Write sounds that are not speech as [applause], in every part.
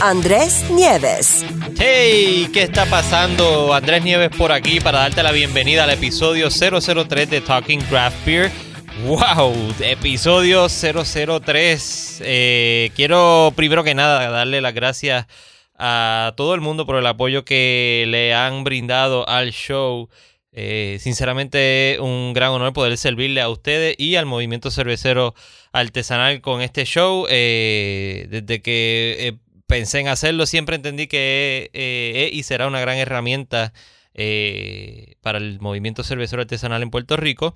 Andrés Nieves. Hey, ¿qué está pasando? Andrés Nieves por aquí para darte la bienvenida al episodio 003 de Talking Craft Beer. ¡Wow! Episodio 003. Eh, quiero primero que nada darle las gracias a todo el mundo por el apoyo que le han brindado al show. Eh, sinceramente, un gran honor poder servirle a ustedes y al movimiento cervecero artesanal con este show. Eh, desde que pensé en hacerlo, siempre entendí que y será una gran herramienta para el movimiento cervecero artesanal en Puerto Rico.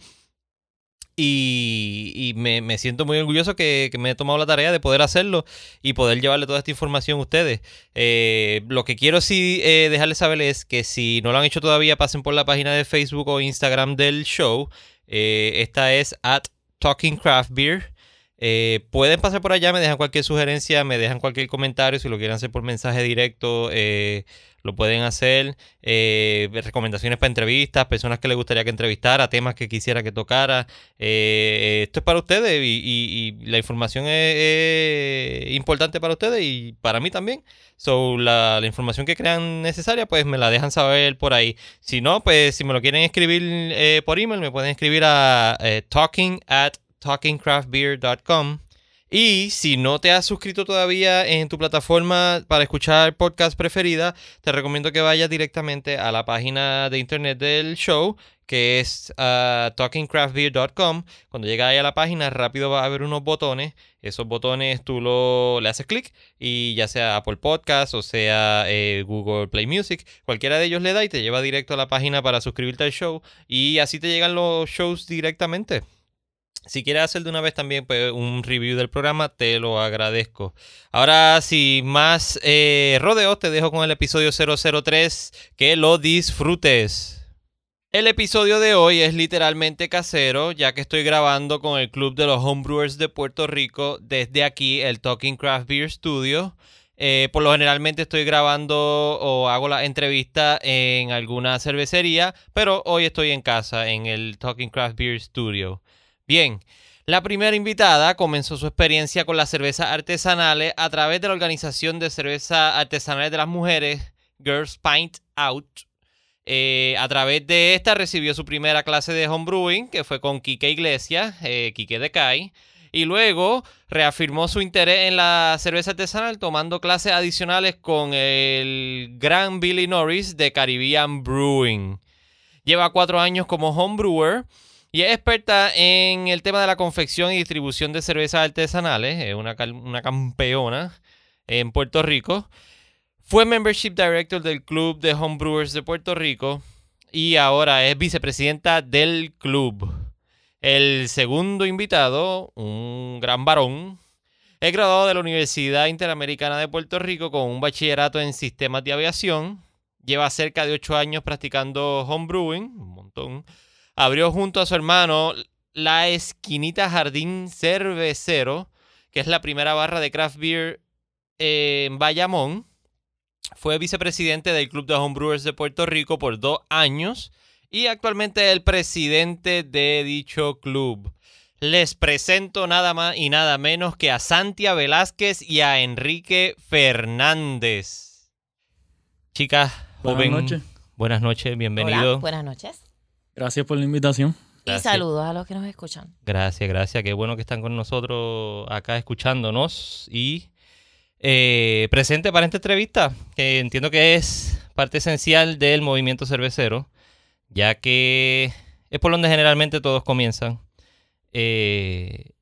Y, me, siento muy orgulloso que, me he tomado la tarea de poder hacerlo y poder llevarle toda esta información a ustedes. Eh, lo que quiero sí eh, dejarles saber es que si no lo han hecho todavía, pasen por la página de Facebook o Instagram del show. Eh, esta es at Talking Craft Beer. Pueden pasar por allá, me dejan cualquier sugerencia, me dejan cualquier comentario, si lo quieren hacer por mensaje directo lo pueden hacer. Eh, recomendaciones para entrevistas, personas que les gustaría que entrevistara, temas que quisiera que tocara. Eh, esto es para ustedes y, la información es, importante para ustedes y para mí también. So, la, información que crean necesaria, pues me la dejan saber por ahí. Si no, pues si me lo quieren escribir eh, por email, me pueden escribir a talking at talkingcraftbeer.com. Y si no te has suscrito todavía en tu plataforma para escuchar podcast preferida, te recomiendo que vayas directamente a la página de internet del show, que es uh, talkingcraftbeer.com. Cuando llegas ahí a la página, rápido va a haber unos botones. Esos botones tú lo, le haces clic y ya sea Apple Podcast o sea eh, Google Play Music, cualquiera de ellos le da y te lleva directo a la página para suscribirte al show. Y así te llegan los shows directamente. Si quieres hacer de una vez también pues, un review del programa, te lo agradezco. Ahora, sin más eh, rodeos, te dejo con el episodio 003. Que lo disfrutes. El episodio de hoy es literalmente casero, ya que estoy grabando con el Club de los Homebrewers de Puerto Rico desde aquí, el Talking Craft Beer Studio. Eh, por lo generalmente estoy grabando o hago la entrevista en alguna cervecería, pero hoy estoy en casa, en el Talking Craft Beer Studio. Bien, la primera invitada comenzó su experiencia con las cervezas artesanales a través de la organización de cervezas artesanales de las mujeres, Girls Pint Out. Eh, a través de esta recibió su primera clase de homebrewing, que fue con Kike Iglesias, eh, Kike de Kai. Y luego reafirmó su interés en la cerveza artesanal tomando clases adicionales con el gran Billy Norris de Caribbean Brewing. Lleva cuatro años como homebrewer y es experta en el tema de la confección y distribución de cervezas artesanales. Es una, una campeona en Puerto Rico. Fue Membership Director del Club de Homebrewers de Puerto Rico. Y ahora es vicepresidenta del club. El segundo invitado, un gran varón, es graduado de la Universidad Interamericana de Puerto Rico con un bachillerato en sistemas de aviación. Lleva cerca de ocho años practicando homebrewing, un montón abrió junto a su hermano la Esquinita Jardín Cervecero, que es la primera barra de craft beer en Bayamón. Fue vicepresidente del Club de Homebrewers de Puerto Rico por dos años y actualmente es el presidente de dicho club. Les presento nada más y nada menos que a Santia Velázquez y a Enrique Fernández. Chicas, buenas noches. Buenas noches, bienvenido. buenas noches. Gracias por la invitación. Y saludos a los que nos escuchan. Gracias, gracias. Qué bueno que están con nosotros acá escuchándonos y eh, presente para esta entrevista, que entiendo que es parte esencial del movimiento cervecero, ya que es por donde generalmente todos comienzan. Eh,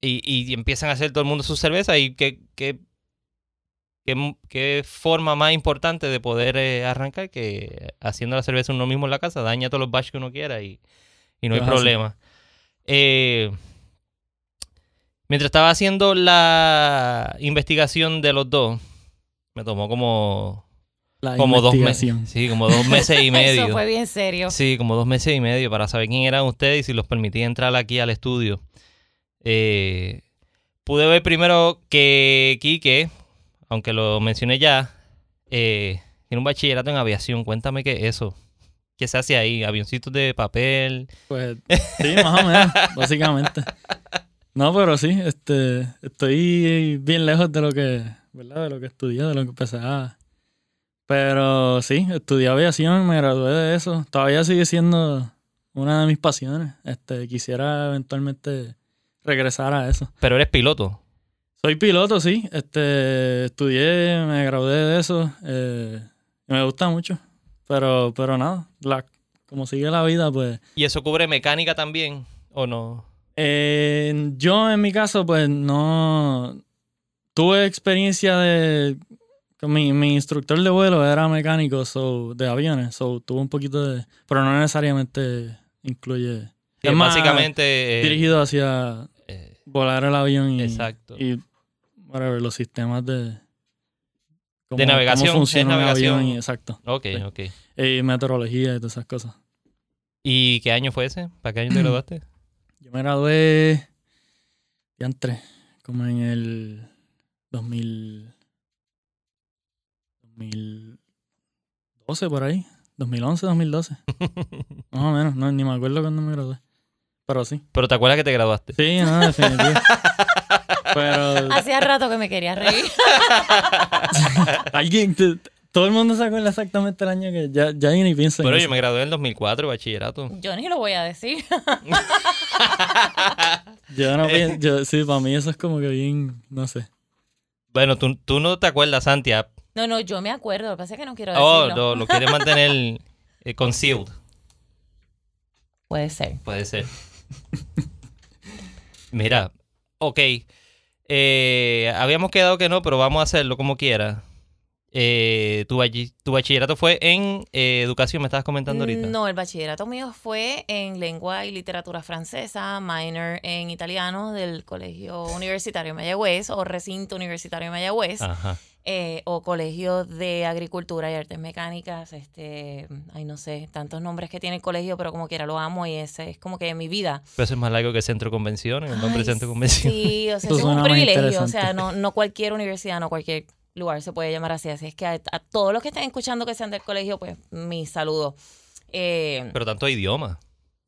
y, empiezan a hacer todo el mundo su cerveza y que ¿Qué, forma más importante de poder eh, arrancar que haciendo la cerveza uno mismo en la casa? Daña todos los batches que uno quiera y, no hay problema. Eh, mientras estaba haciendo la investigación de los dos, Me tomó como, La como dos meses. Sí, como dos meses y [laughs] medio. Eso fue bien serio. Sí, como dos meses y medio para saber quién eran ustedes y si los permitía entrar aquí al estudio. Eh, pude ver primero que Quique, aunque lo mencioné ya, eh, tiene un bachillerato en aviación. Cuéntame qué es eso. ¿Qué se hace ahí? ¿Avioncitos de papel? Pues [laughs] sí, más o menos, básicamente. No, pero sí, este, estoy bien lejos de lo que, ¿verdad? De lo que estudié, de lo que empecé a... Pero sí, estudié aviación, me gradué de eso. Todavía sigue siendo una de mis pasiones. Este, quisiera eventualmente regresar a eso. Pero eres piloto. Soy piloto, sí. Este, estudié, me gradué de eso. eh, me gusta mucho. Pero, pero nada, la- como sigue la vida, pues... ¿Y eso cubre mecánica también? ¿O no? Eh, yo en mi caso, pues no tuve experiencia de. Mi, mi instructor de vuelo era mecánico so, de aviones, so tuve un poquito de. Pero no necesariamente incluye. Sí, es más básicamente... eh, dirigido hacia eh, volar el avión y. Exacto. Y whatever, los sistemas de. cómo- De navegación, Cómo funciona es navegación. avión y- exacto. ok, Sí. ok. Y meteorología y todas esas cosas. ¿Y qué año fue ese? ¿Para qué año te [clears throat] graduaste? Yo me gradué antes, como en el 2000, 2012 por ahí, 2011, 2012, [laughs] más o menos, no, ni me acuerdo cuándo me gradué, pero sí. Pero ¿te acuerdas que te graduaste? Sí, no, definitivo. [laughs] pero [laughs] Hacía rato que me quería reír. [laughs] alguien, te- todo el mundo se acuerda exactamente el año que ya, ya ni pienso en Pero eso. yo me gradué en el 2004, bachillerato. Yo ni lo voy a decir. [laughs] Yo no pienso, yo- sí, para mí eso es como que bien, no sé. Bueno, tú, tú no te acuerdas, Santi. ah, No, no, yo me acuerdo. Lo que pasa es que no quiero Oh, decirlo. lo, lo quieres mantener eh, concealed. Puede ser. Puede ser. Mira, ok. Eh, habíamos quedado que no, pero vamos a hacerlo como quiera. Eh, tu, tu bachillerato fue en eh, educación, me estabas comentando ahorita. No, el bachillerato mío fue en lengua y literatura francesa, minor en italiano del Colegio Universitario Mayagüez o Recinto Universitario Mayagüez. Ajá. Eh, o Colegio de Agricultura y Artes Mecánicas, este, ay no sé, tantos nombres que tiene el colegio, pero como quiera lo amo y ese es como que mi vida. Pero eso es más largo que Centro de Convenciones, el nombre Ay, Centro de Convenciones. Sí, o sea, es un privilegio, o sea, no, no cualquier universidad, no cualquier lugar se puede llamar así, así es que a, a todos los que estén escuchando que sean del colegio, pues mi saludo. Eh, Pero tanto idioma,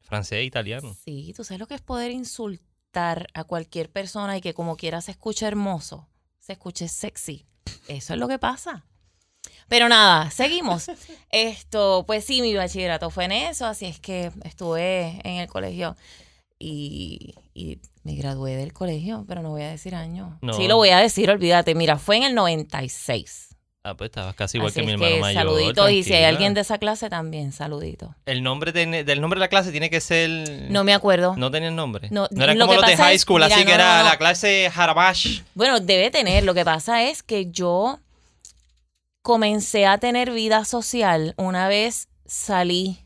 francés e italiano. Sí, tú sabes lo que es poder insultar a cualquier persona y que como quiera se escuche hermoso, se escuche sexy. Eso es lo que pasa. Pero nada, seguimos. [laughs] Esto, pues sí, mi bachillerato fue en eso, así es que estuve en el colegio y, y me gradué del colegio, pero no voy a decir año. No. Sí, lo voy a decir, olvídate. Mira, fue en el 96. Ah, pues estabas casi igual Así que mi hermano mayor. saludito. Y si hay alguien de esa clase, también saludito. El nombre tiene- del nombre de la clase tiene que ser... No me acuerdo. No tenía el nombre. No, lo como que los de high es- school, mira, así que era no. la clase Harabash. Bueno, debe tener. Lo que pasa es que yo comencé a tener vida social una vez salí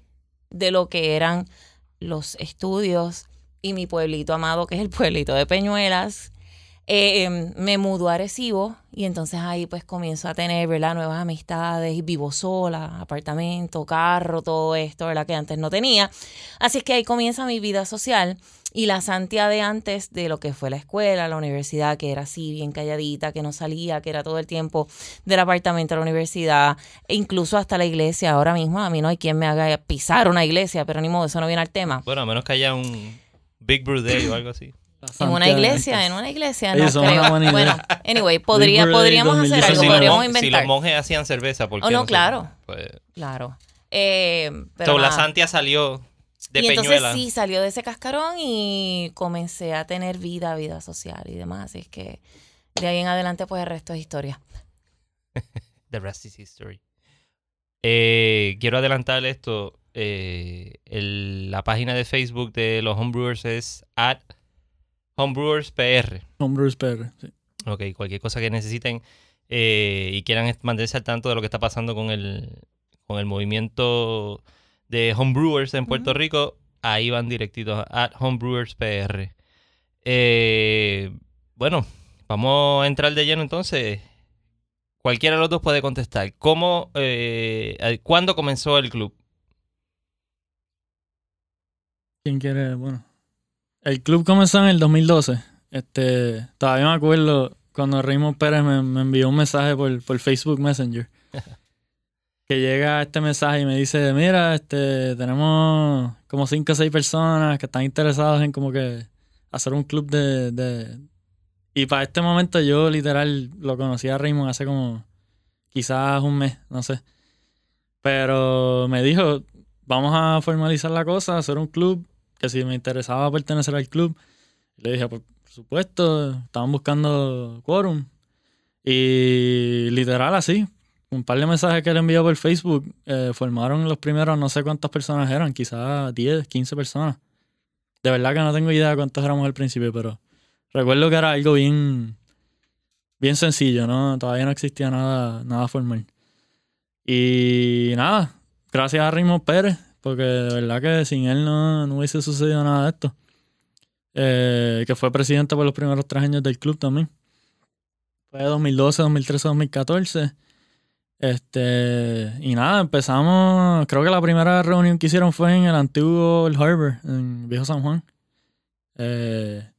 de lo que eran los estudios y mi pueblito amado, que es el pueblito de Peñuelas. Eh, em, me mudó a Arecibo y entonces ahí pues comienzo a tener, ¿verdad? Nuevas amistades y vivo sola, apartamento, carro, todo esto, ¿verdad? Que antes no tenía. Así es que ahí comienza mi vida social y la Santia de antes de lo que fue la escuela, la universidad, que era así bien calladita, que no salía, que era todo el tiempo del apartamento a la universidad, e incluso hasta la iglesia. Ahora mismo a mí no hay quien me haga pisar una iglesia, pero ni modo, eso no viene al tema. Bueno, a menos que haya un Big Day o algo así. En una iglesia, en una iglesia, no creo. una. Bueno, anyway, podría, podríamos hacer 2019. algo, si, los podríamos mon- si inventar. los monjes hacían cerveza, ¿por qué Oh, no, claro. Pues, Claro. Eh, pero so, la. Santia salió de y entonces sí, salió de ese cascarón y comencé a tener vida, vida social y demás. Así es que de ahí en adelante, pues el resto es historia. [laughs] The rest is history. Eh, quiero adelantar esto. eh, el- la página de Facebook de los homebrewers es at homebrewers.pr. Homebrews PR, sí. Ok, cualquier cosa que necesiten eh, y quieran mantenerse al tanto de lo que está pasando con el, con el movimiento de homebrewers en Puerto. Rico, ahí van directitos a homebrewers.pr. Eh, bueno, vamos a entrar de lleno entonces. Cualquiera de los dos puede contestar. ¿Cómo, eh, ¿Cuándo comenzó el club? ¿Quién quiere? Bueno. El club comenzó en el 2012. Este, todavía me acuerdo cuando Raymond Pérez me, me envió un mensaje por, por Facebook Messenger. [laughs] que llega este mensaje y me dice, mira, este, tenemos como cinco o seis personas que están interesadas en como que hacer un club de, de... Y para este momento yo literal lo conocí a Raymond hace como quizás un mes, no sé. Pero me dijo, vamos a formalizar la cosa, hacer un club, que si me interesaba pertenecer al club. Le dije, por supuesto, estaban buscando quórum. Y literal así, un par de mensajes que le envió por Facebook, eh, formaron los primeros, no sé cuántas personas eran, quizás 10, 15 personas. De verdad que no tengo idea de cuántos éramos al principio, pero recuerdo que era algo bien, bien sencillo, ¿no? Todavía no existía nada, nada formal. Y nada, gracias a Raymond Pérez, porque de verdad que sin él no, no hubiese sucedido nada de esto. Eh, que fue presidente por los primeros tres años del club también. Fue 2012, 2013, 2014. Este, y nada, empezamos. Creo que la primera reunión que hicieron fue en el antiguo el Harbor, en Viejo San Juan. Eh,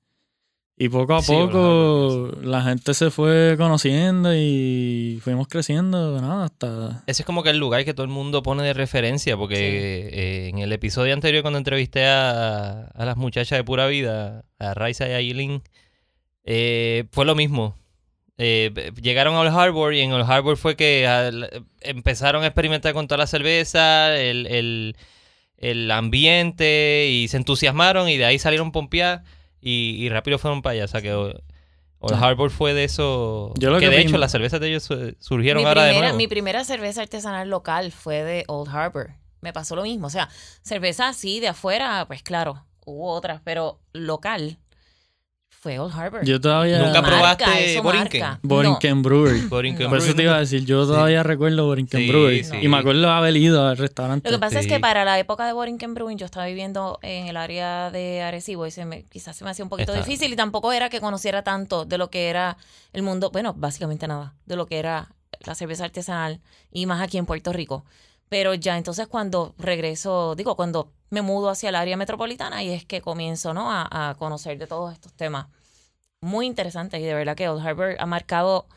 y poco a Sí, poco la gente se fue conociendo y fuimos creciendo, nada, hasta. Ese es como que el lugar que todo el mundo pone de referencia, porque eh, en el episodio anterior cuando entrevisté a, a las muchachas de Pura Vida, a Raisa y a Eileen, eh, fue lo mismo. Eh, llegaron a Old Harbor y en Old Harbor fue que al- empezaron a experimentar con toda la cerveza, el, el- el ambiente y se entusiasmaron y de ahí salieron pompear y, y rápido fueron para allá. O sea que Old Ah. Harbor fue de eso. Yo lo que que de hecho las cervezas de ellos su- surgieron mi ahora de primera, nuevo. mi primera cerveza artesanal local fue de Old Harbor. Me pasó lo mismo. O sea, cerveza así de afuera, pues claro, hubo otras, pero local fue Old Harbor. Yo todavía. Nunca Marca, probaste Borinquen? marca. Borinquen Brewery. Borinquen Por eso te iba a decir, yo todavía recuerdo Borinquen Sí, Brewery. sí. Y me acuerdo haber ido al restaurante. Lo que pasa es que para la época de Borinquen Brewing yo estaba viviendo en el área de Arecibo y se me, quizás se me hacía un poquito Está. difícil y tampoco era que conociera tanto de lo que era el mundo, bueno, básicamente nada, de lo que era la cerveza artesanal y más aquí en Puerto Rico. Pero ya entonces cuando regreso, digo, cuando me mudo hacia el área metropolitana y es que comienzo, ¿no? A, a conocer de todos estos temas muy interesantes y de verdad que Old Harbor ha marcado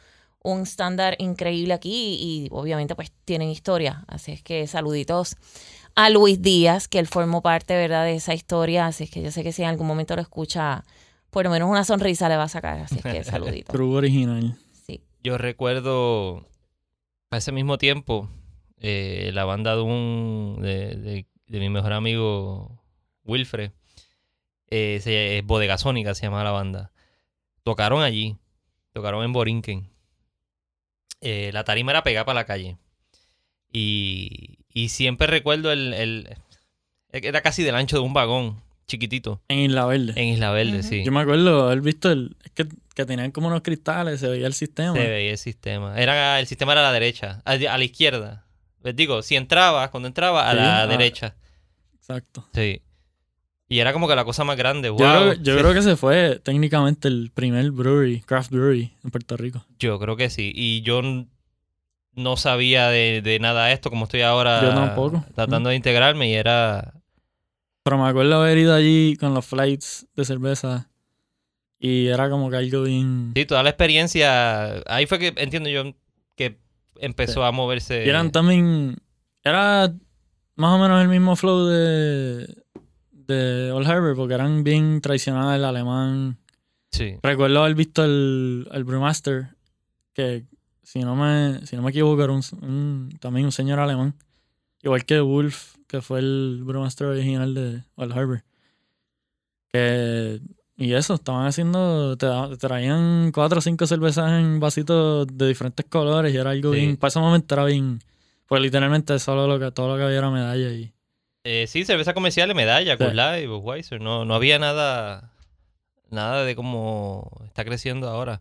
un estándar increíble aquí y, obviamente pues tienen historia. Así es que saluditos a Luis Díaz, que él formó parte, ¿verdad?, de esa historia. Así es que yo sé que si en algún momento lo escucha, por lo menos una sonrisa le va a sacar. Así es que [laughs] saluditos. Brew original. Sí. Yo recuerdo a ese mismo tiempo eh, la banda de un de, de- de mi mejor amigo Wilfred, eh, se, es Bodegasónica se llama la banda. Tocaron allí, tocaron en Borinquen. Eh, la tarima era pegada para la calle. Y, y siempre recuerdo el, el- Era casi del ancho de un vagón, chiquitito, En Isla Verde. en Isla Verde, sí. Yo me acuerdo haber visto el. Es que, que tenían como unos cristales, se veía el sistema. Se veía el sistema. Era, el sistema era a la derecha, a, a la izquierda. Les digo, si entrabas, cuando entraba, a Sí, la ah. derecha. Exacto. Sí. Y era como que la cosa más grande. Yo, Wow. creo, yo creo que ese fue técnicamente el primer brewery, craft brewery en Puerto Rico. Yo creo que sí. Y yo no sabía de, de nada de esto, como estoy ahora Yo tampoco. tratando de integrarme. Y era. Pero me acuerdo haber ido allí con los flights de cerveza y era como que algo bien... Sí, toda la experiencia. Ahí fue que entiendo yo que empezó Sí. a moverse. Y eran también... Era más o menos el mismo flow de, de Old Harbor porque eran bien tradicional, alemán. Sí. Recuerdo haber visto el, el Brewmaster que si no me, si no me equivoco era un, un- también un señor alemán. Igual que Wolf, que fue el Brewmaster original de Old Harbor. Que, y eso, estaban haciendo, te, traían cuatro o cinco cervezas en vasitos de diferentes colores y era algo Sí. bien, para ese momento era bien, pues literalmente solo lo que, todo lo que había era medalla y Eh, sí, cerveza comercial y medalla, Sí. Coors Light, Budweiser. No, no había nada, nada de cómo está creciendo ahora.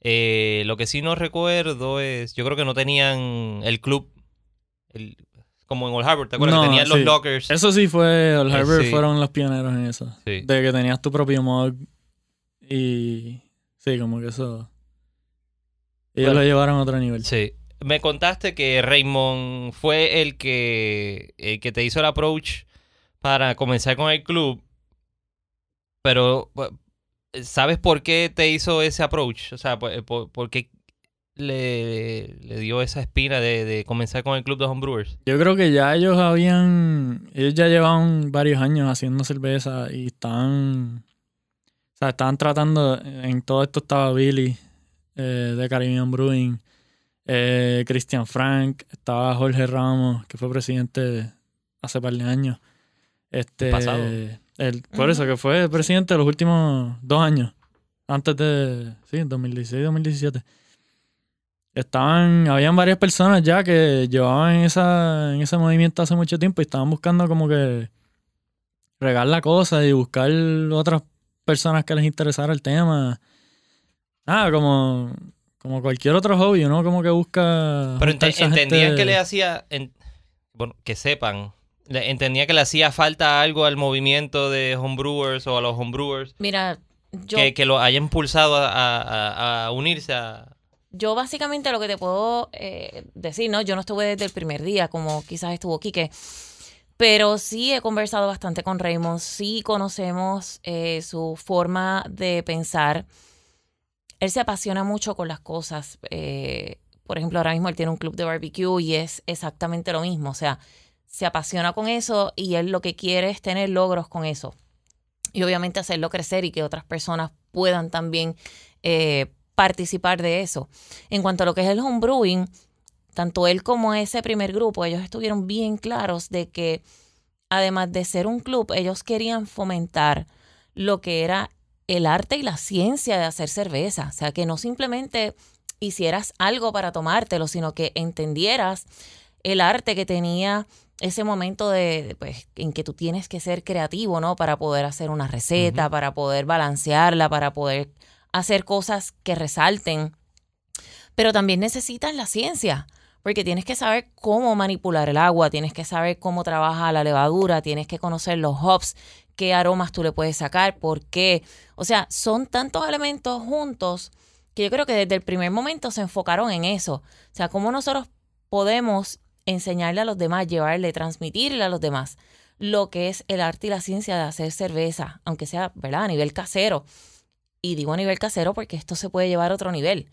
Eh, lo que sí no recuerdo es, yo creo que no tenían el club, el- como en Old Harbor, ¿te acuerdas? No, que tenían los lockers. Eso sí fue, Old Eh, Harbor sí. fueron los pioneros en eso. Sí. De que tenías tu propio mug y sí, como que eso Ellos Bueno. lo llevaron a otro nivel. Sí. Me contaste que Raymond fue el que, el que te hizo el approach para comenzar con el club. Pero, bu- ¿sabes por qué te hizo ese approach? O sea, ¿por, por- por qué le, le dio esa espina de, de comenzar con el club de Homebrewers? Yo creo que ya ellos habían, ellos ya llevaban varios años haciendo cerveza y estaban, o sea, estaban tratando, en todo esto estaba Billy eh, de Caribbean Brewing, eh, Christian Frank, estaba Jorge Ramos, que fue presidente hace par de años. Este, Pasado. el- por eso que fue presidente de los últimos dos años, antes de, sí, 2016-2017. Estaban, habían varias personas ya que llevaban esa, en ese movimiento hace mucho tiempo y estaban buscando como que regar la cosa y buscar otras personas que les interesara el tema. Nada, como, como cualquier otro hobby, ¿no? Como que busca. Pero a entendían gente- que le hacía, en- bueno, que sepan, entendía que le hacía falta algo al movimiento de Homebrewers o a los Homebrewers. Mira, yo, que, que lo haya impulsado a, a- a- a unirse a... yo básicamente lo que te puedo eh, decir, ¿no? Yo no estuve desde el primer día, como quizás estuvo Quique, pero sí he conversado bastante con Raymond, sí conocemos eh, su forma de pensar. Él se apasiona mucho con las cosas. eh, por ejemplo, ahora mismo él tiene un club de barbecue y es exactamente lo mismo. O sea, se apasiona con eso y él lo que quiere es tener logros con eso. Y obviamente hacerlo crecer y que otras personas puedan también participar de eso. En cuanto a lo que es el homebrewing, tanto él como ese primer grupo, ellos estuvieron bien claros de que además de ser un club, ellos querían fomentar lo que era el arte y la ciencia de hacer cerveza. O sea, que no simplemente hicieras algo para tomártelo, sino que entendieras el arte que tenía ese momento de, pues, en que tú tienes que ser creativo, ¿no? Para poder hacer una receta, para poder balancearla, para poder hacer cosas que resalten. Pero también necesitas la ciencia, porque tienes que saber cómo manipular el agua, tienes que saber cómo trabaja la levadura, tienes que conocer los hops, qué aromas tú le puedes sacar, por qué. O sea, son tantos elementos juntos que yo creo que desde el primer momento se enfocaron en eso. O sea, cómo nosotros podemos enseñarle a los demás, llevarle, transmitirle a los demás lo que es el arte y la ciencia de hacer cerveza, aunque sea, ¿verdad? A nivel casero. Y digo a nivel casero porque esto se puede llevar a otro nivel.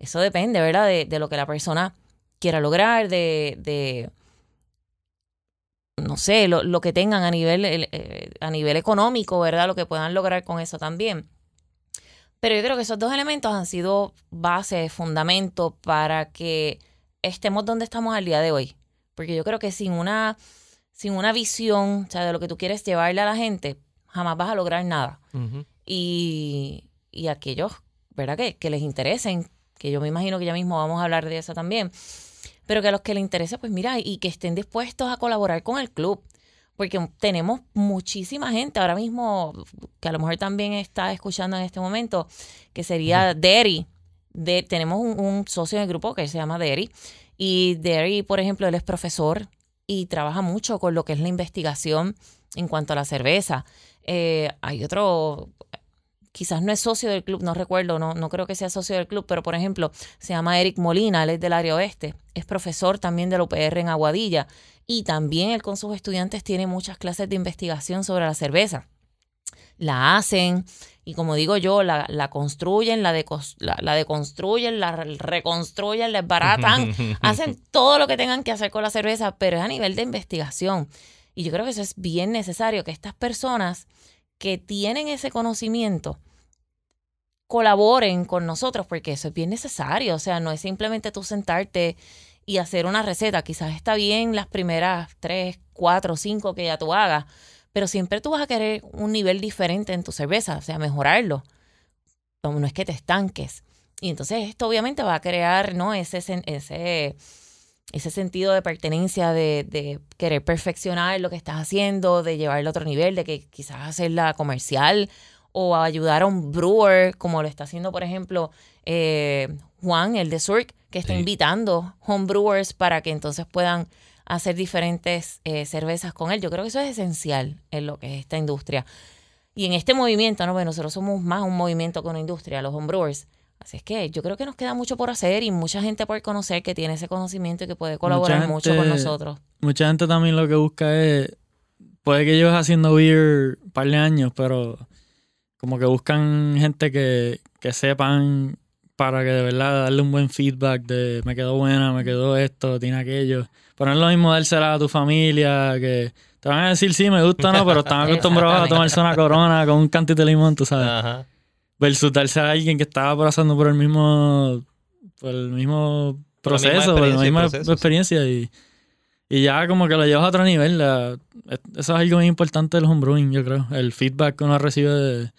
Eso depende, ¿verdad? De, de lo que la persona quiera lograr, de, de no sé, lo, lo que tengan a nivel, eh, a nivel económico, ¿verdad? Lo que puedan lograr con eso también. Pero yo creo que esos dos elementos han sido base, fundamento para que estemos donde estamos al día de hoy. Porque yo creo que sin una, sin una visión, o sea, de lo que tú quieres llevarle a la gente, jamás vas a lograr nada. Y, y aquellos, ¿verdad? Que, que les interesen, que yo me imagino que ya mismo vamos a hablar de eso también, pero que a los que les interese, pues mira, y que estén dispuestos a colaborar con el club. Porque tenemos muchísima gente ahora mismo, que a lo mejor también está escuchando en este momento, que sería Derry. De, tenemos un, un socio en el grupo que se llama Derry. Y Derry, por ejemplo, él es profesor y trabaja mucho con lo que es la investigación en cuanto a la cerveza. Eh, hay otro, quizás no es socio del club, no recuerdo, no, no creo que sea socio del club, pero por ejemplo, se llama Eric Molina, él es del área oeste, es profesor también de la UPR en Aguadilla y también él con sus estudiantes tiene muchas clases de investigación sobre la cerveza. La hacen y como digo yo, la, la construyen, la, decos- la, la deconstruyen, la re- reconstruyen, la desbaratan, [laughs] hacen todo lo que tengan que hacer con la cerveza, pero es a nivel de investigación. Y yo creo que eso es bien necesario, que estas personas que tienen ese conocimiento colaboren con nosotros, porque eso es bien necesario. O sea, no es simplemente tú sentarte y hacer una receta. Quizás está bien las primeras tres, cuatro, cinco que ya tú hagas, pero siempre tú vas a querer un nivel diferente en tu cerveza, o sea, mejorarlo. No, es que te estanques. Y entonces esto obviamente va a crear, ¿no? Ese, ese, ese sentido de pertenencia, de, de querer perfeccionar lo que estás haciendo, de llevarlo a otro nivel, de que quizás hacerla comercial o ayudar a un brewer, como lo está haciendo, por ejemplo, eh, Juan, el de Surk, que está Sí. invitando homebrewers para que entonces puedan hacer diferentes eh, cervezas con él. Yo creo que eso es esencial en lo que es esta industria. Y en este movimiento, ¿no? Bueno, nosotros somos más un movimiento que una industria, los homebrewers. Así es que yo creo que nos queda mucho por hacer y mucha gente por conocer que tiene ese conocimiento y que puede colaborar mucho con nosotros. Mucha gente también lo que busca es. Puede que lleves haciendo beer un par de años, pero como que buscan gente que, que sepan para que de verdad darle un buen feedback de me quedó buena, me quedó esto, tiene aquello. Pero no es lo mismo dársela a tu familia, que te van a decir sí, me gusta o no, pero están acostumbrados a tomarse una corona con un cantito de limón, tú sabes. Ajá. Versus darse a alguien que estaba pasando por el mismo, por el mismo Por la misma proceso, por la misma experiencia y, y ya como que lo llevas a otro nivel. la- eso es algo muy importante del homebrewing, yo creo. El feedback que uno recibe de,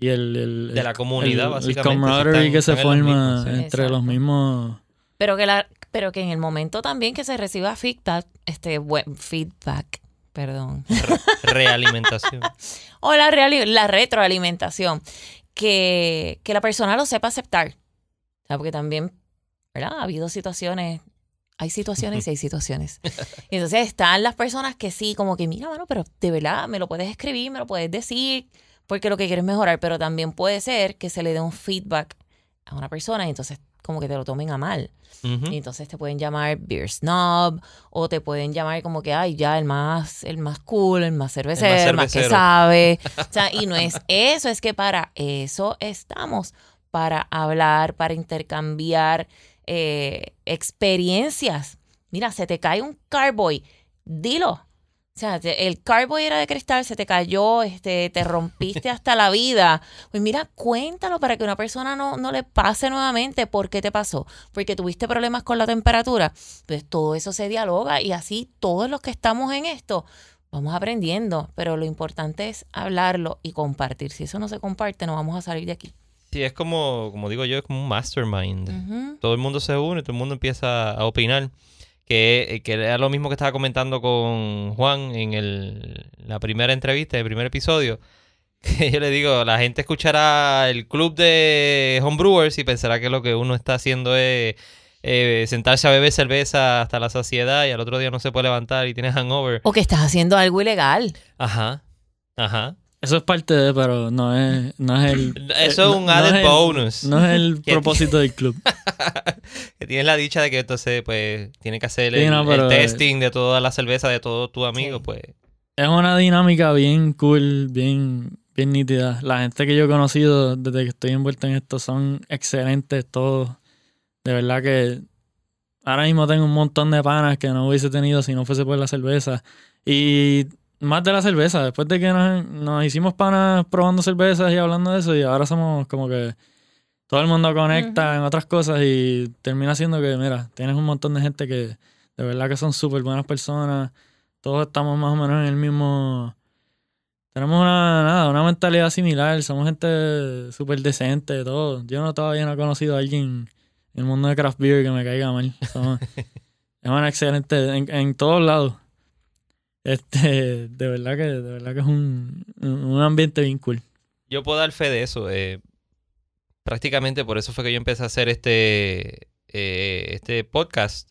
y el, el- De la el- comunidad, el- básicamente, El camaraderie están- que se en los forma mismos, sí. entre los Exacto. mismos. Pero que la, pero que en el momento también que se reciba feedback, este buen feedback, perdón. Re- realimentación. [laughs] o la, reali- la retroalimentación, que, que la persona lo sepa aceptar. O sea, porque también, ¿verdad? Ha habido situaciones, hay situaciones y hay situaciones. Y [laughs] entonces están las personas que sí, como que, mira, mano, pero de verdad me lo puedes escribir, me lo puedes decir, porque lo que quieres mejorar, pero también puede ser que se le dé un feedback a una persona y entonces como que te lo tomen a mal. Y entonces te pueden llamar beer snob o te pueden llamar como que, ay, ya el más, el más cool, el más cervecero, el más, que sabe. [laughs] O sea, y no es eso, es que para eso estamos, para hablar, para intercambiar eh, experiencias. Mira, se te cae un carboy, dilo. O sea, el carboy era de cristal, se te cayó, este, te rompiste [laughs] hasta la vida. Pues mira, cuéntalo para que una persona no, no le pase nuevamente. ¿Por qué te pasó? Porque tuviste problemas con la temperatura. Pues todo eso se dialoga y así todos los que estamos en esto vamos aprendiendo. Pero lo importante es hablarlo y compartir. Si eso no se comparte, no vamos a salir de aquí. Sí, es como, como digo yo, es como un mastermind. Todo el mundo se une, todo el mundo empieza a opinar. Que, que era lo mismo que estaba comentando con Juan en el, la primera entrevista, el primer episodio. [laughs] Que yo le digo, la gente escuchará el club de homebrewers y pensará que lo que uno está haciendo es eh, sentarse a beber cerveza hasta la saciedad y al otro día no se puede levantar y tiene [laughs] hangover. O que estás haciendo algo ilegal. Ajá, ajá. Eso es parte de, pero no es, no es el. Eso eh, es un no- no added el- bonus. No es el [laughs] propósito del club. [laughs] que tienes la dicha de que entonces pues tiene que hacer Sí, el, no, el pero, eh, testing de toda la cerveza de todos tus amigos, Sí. pues Es una dinámica bien cool, bien, bien nítida. La gente que yo he conocido desde que estoy envuelto en esto son excelentes todos. De verdad que ahora mismo tengo un montón de panas que no hubiese tenido si no fuese por la cerveza. Y más de la cerveza, después de que nos, nos hicimos panas probando cervezas y hablando de eso, y ahora somos como que todo el mundo conecta en otras cosas y termina siendo que, mira, tienes un montón de gente que de verdad que son súper buenas personas. Todos estamos más o menos en el mismo... Tenemos una, nada, una mentalidad similar, somos gente súper decente, todo. Yo no todavía no he conocido a alguien en el mundo de craft beer que me caiga mal. Somos- [laughs] es una excelente en, en todos lados. Este, de verdad que, de verdad que es un, un ambiente bien cool. yo puedo dar fe de eso. eh, prácticamente por eso fue que yo empecé a hacer este, eh, este podcast.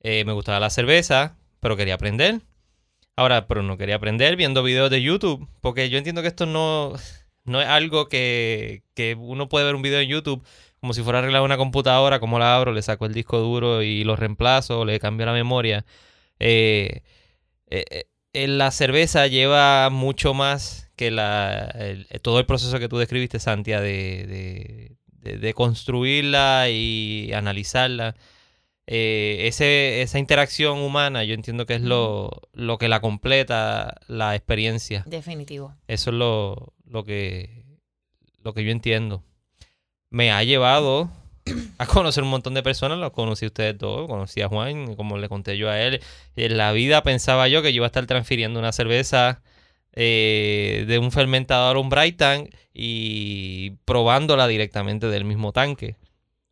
Eh, me gustaba la cerveza, pero quería aprender. Ahora, pero no quería aprender viendo videos de YouTube, porque yo entiendo que esto no, no es algo que, que uno puede ver un video en YouTube como si fuera arreglar una computadora, como la abro, le saco el disco duro y lo reemplazo, le cambio la memoria. Eh, eh, eh, eh, la cerveza lleva mucho más que la, el- eh, todo el proceso que tú describiste, Santia, de, de, de- de construirla y analizarla. Eh, ese, esa interacción humana, yo entiendo que es lo, lo que la completa la experiencia. Definitivo. Eso es lo, lo que lo que yo entiendo. Me ha llevado [clears throat] a conocer un montón de personas, los conocí a ustedes dos, conocí a Juan, como le conté yo a él. En la vida pensaba yo que yo iba a estar transfiriendo una cerveza eh, de un fermentador a un bright tank y probándola directamente del mismo tanque.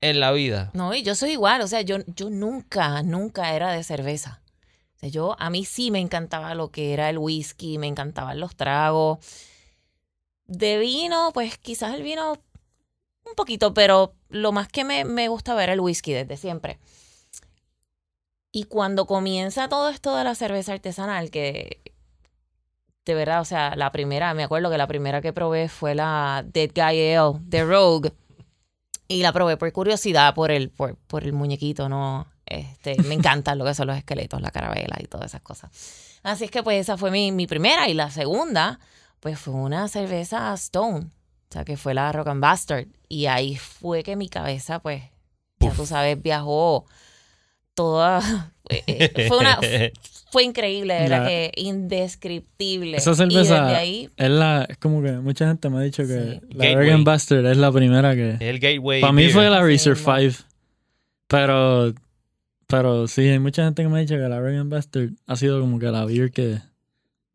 En la vida. No, y yo soy igual, o sea, yo, yo nunca, nunca era de cerveza. Yo, a mí sí me encantaba lo que era el whisky, me encantaban los tragos. De vino, pues quizás el vino un poquito, pero lo más que me, me gustaba era el whisky desde siempre. Y cuando comienza todo esto de la cerveza artesanal, que de verdad, o sea, la primera, me acuerdo que la primera que probé fue la Dead Guy Ale de Rogue. Y la probé por curiosidad, por el, por, por el muñequito, ¿no? Este, me encantan lo que son los esqueletos, la carabela y todas esas cosas. Así es que pues esa fue mi, mi primera. Y la segunda, pues fue una cerveza Stone. O sea, que fue la Rock and Bastard. Y ahí fue que mi cabeza, pues, ya tú sabes, viajó toda... [laughs] eh, fue una... Fue increíble, era eh, indescriptible. Esa y cerveza desde ahí, es la, es como que mucha gente me ha dicho que Sí. la Gateway. Oregon Bastard es la primera que. Es el gateway. Para mí beer. fue la Sí, Reserve no. 5. Pero, pero sí, hay mucha gente que me ha dicho que la Oregon Bastard ha sido como que la beer que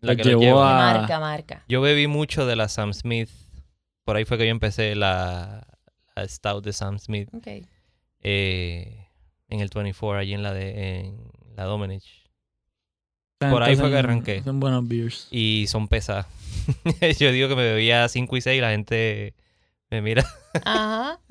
la la que llevó lleva. a- marca, marca. Yo bebí mucho de la Sam Smith. Por ahí fue que yo empecé la, la Stout de Sam Smith. Eh, en el 24, allí en la de en la Domenech. esta Por ahí fue que arranqué. Son buenas beers. Y son pesadas. [laughs] yo digo que me bebía 5 y 6 y la gente me mira. Ajá. [laughs]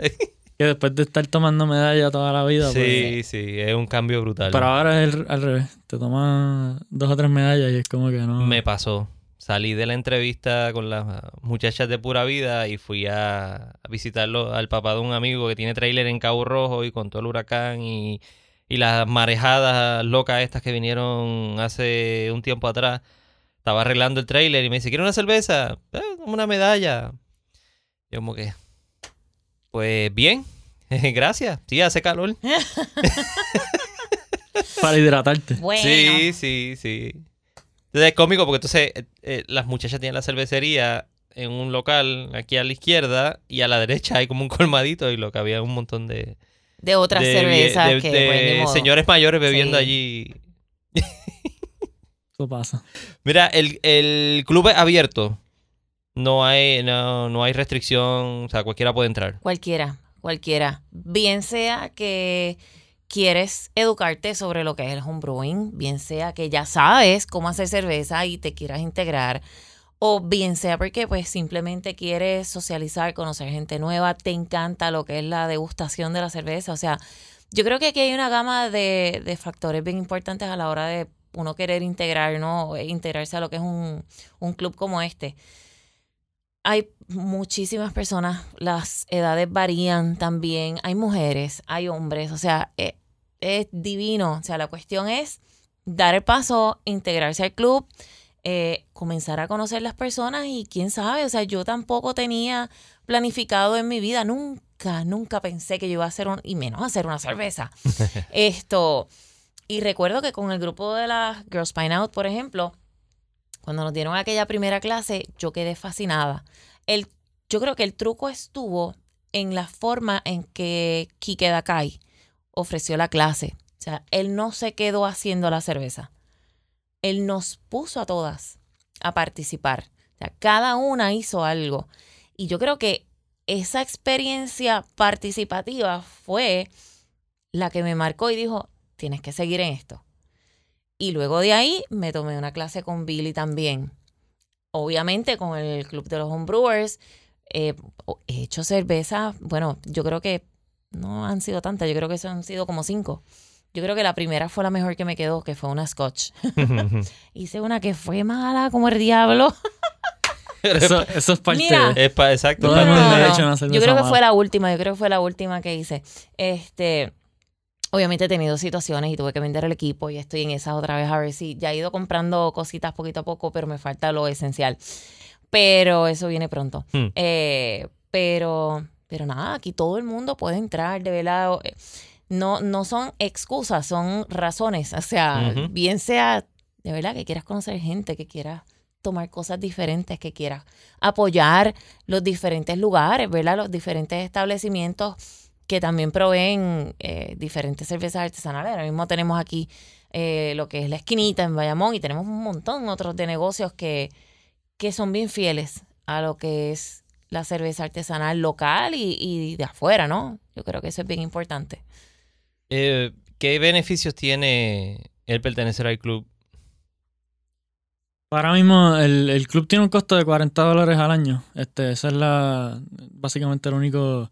Que después de estar tomando medalla toda la vida, pues, Sí, sí, es un cambio brutal. Pero ahora es el- al revés. Te tomas dos o tres medallas y es como que no. Me pasó. Salí de la entrevista con las muchachas de pura vida y fui a, a visitarlo al papá de un amigo que tiene trailer en Cabo Rojo y con todo el huracán y, y las marejadas locas estas que vinieron hace un tiempo atrás. Estaba arreglando el trailer y me dice, ¿quiere una cerveza? "Eh, como una medalla. Yo como que, pues bien, [laughs] gracias. Sí, hace calor. [laughs] Para hidratarte. Bueno. Sí, sí, sí. Entonces es cómico porque entonces eh, eh, las muchachas tienen la cervecería en un local aquí a la izquierda y a la derecha hay como un colmadito y lo que había un montón de, De otras de- cervezas de- que de pues, señores mayores bebiendo Sí. allí. Eso pasa. Mira, el, el club es abierto. No hay, no, no hay restricción, o sea, cualquiera puede entrar. Cualquiera, cualquiera. Bien sea que quieres educarte sobre lo que es el homebrewing, bien sea que ya sabes cómo hacer cerveza y te quieras integrar, o bien sea porque pues simplemente quieres socializar, conocer gente nueva, te encanta lo que es la degustación de la cerveza. O sea, yo creo que aquí hay una gama de, de factores bien importantes a la hora de uno querer integrar, ¿no? Integrarse a lo que es un, un club como este hay muchísimas personas, las edades varían también, hay mujeres, hay hombres, o sea, eh, es, divino, o sea, la cuestión es dar el paso, integrarse al club, eh, comenzar a conocer las personas y quién sabe, o sea, yo tampoco tenía planificado en mi vida, nunca, nunca pensé que yo iba a hacer un, y menos hacer una cerveza. [laughs] Esto, y recuerdo que con el grupo de las Girls Pine Out, por ejemplo, cuando nos dieron aquella primera clase, yo quedé fascinada. El, yo creo que el truco estuvo en la forma en que Kike Dakai ofreció la clase. O sea, él no se quedó haciendo la cerveza. Él nos puso a todas a participar. O sea, cada una hizo algo. Y yo creo que esa experiencia participativa fue la que me marcó y dijo, tienes que seguir en esto. Y luego de ahí me tomé una clase con Billy también. Obviamente con el Club de los Homebrewers eh, he hecho cerveza, bueno, yo creo que no han sido tantas, yo creo que eso han sido como cinco. Yo creo que la primera fue la mejor que me quedó, que fue una Scotch. [laughs] [laughs] Hice una que fue mala como el diablo. [laughs] Eso, eso es parte Mira. de. es pa- exacto. Yo creo que mala. fue la última, yo creo que fue la última que hice. Este, obviamente he tenido situaciones y tuve que vender el equipo y estoy en esa otra vez a ver si ya he ido comprando cositas poquito a poco, pero me falta lo esencial. Pero eso viene pronto. Hmm. Eh, pero, pero nada, aquí todo el mundo puede entrar, de verdad. eh, No, no son excusas, son razones. O sea, bien sea de verdad que quieras conocer gente, que quieras tomar cosas diferentes, que quieras apoyar los diferentes lugares, ¿verdad? Los diferentes establecimientos que también proveen eh, diferentes cervezas artesanales. Ahora mismo tenemos aquí eh, lo que es la esquinita en Bayamón y tenemos un montón otros de negocios que, que son bien fieles a lo que es la cerveza artesanal local y, y de afuera, ¿no? Yo creo que eso es bien importante. Eh, ¿Qué beneficios tiene el pertenecer al club? Ahora mismo el, el club tiene un costo de 40 dólares al año. Este, esa es la básicamente lo único.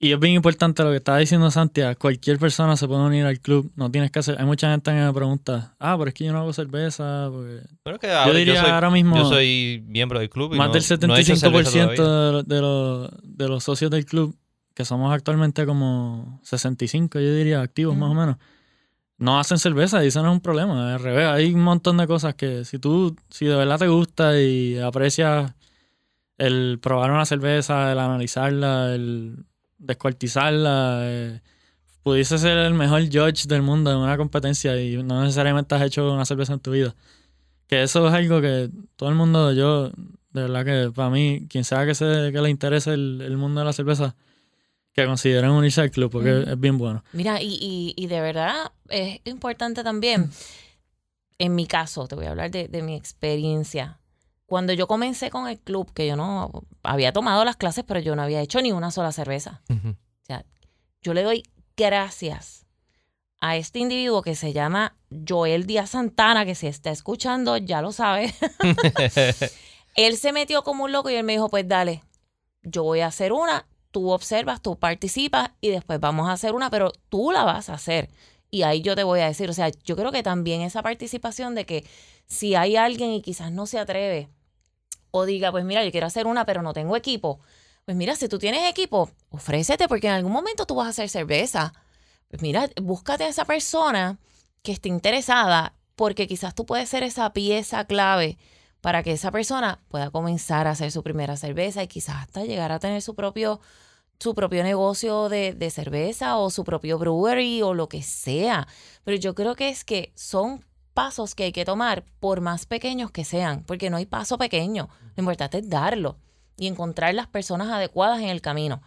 Y es bien importante lo que estaba diciendo Santiago. Cualquier persona se puede unir al club. No tienes que hacer. Hay mucha gente que me pregunta, ah, pero es que yo no hago cerveza. porque-". Que Yo ahora diría soy, ahora mismo yo soy miembro del club. Y más no- del no he 75% de, de los, de los socios del club que somos actualmente como 65, yo diría, activos más o menos, no hacen cerveza y eso no es un problema. Al revés, hay un montón de cosas que si tú, si de verdad te gusta y aprecias el probar una cerveza, el analizarla, el descuartizarla, eh, pudiese ser el mejor judge del mundo en una competencia y no necesariamente has hecho una cerveza en tu vida. Que eso es algo que todo el mundo, yo, de verdad que para mí, quien sea que, se, que le interese el, mundo de la cerveza, que consideren unirse al club porque es bien bueno. Mira, y, y, de verdad es importante también, en mi caso, te voy a hablar de, de mi experiencia. Cuando yo comencé con el club, que yo no había tomado las clases, pero yo no había hecho ni una sola cerveza. O sea, yo le doy gracias a este individuo que se llama Joel Díaz Santana, que si está escuchando ya lo sabe. [laughs] [laughs] él se metió como un loco y él me dijo, pues dale, yo voy a hacer una, tú observas, tú participas y después vamos a hacer una, pero tú la vas a hacer. Y ahí yo te voy a decir, o sea, yo creo que también esa participación de que si hay alguien y quizás no se atreve o diga, pues mira, yo quiero hacer una, pero no tengo equipo. Pues mira, si tú tienes equipo, ofrécete porque en algún momento tú vas a hacer cerveza. Pues mira, búscate a esa persona que esté interesada porque quizás tú puedes ser esa pieza clave para que esa persona pueda comenzar a hacer su primera cerveza y quizás hasta llegar a tener su propio, su propio negocio de, de cerveza o su propio brewery o lo que sea. Pero yo creo que es que son pasos que hay que tomar por más pequeños que sean, porque no hay paso pequeño. Lo importante es darlo y encontrar las personas adecuadas en el camino.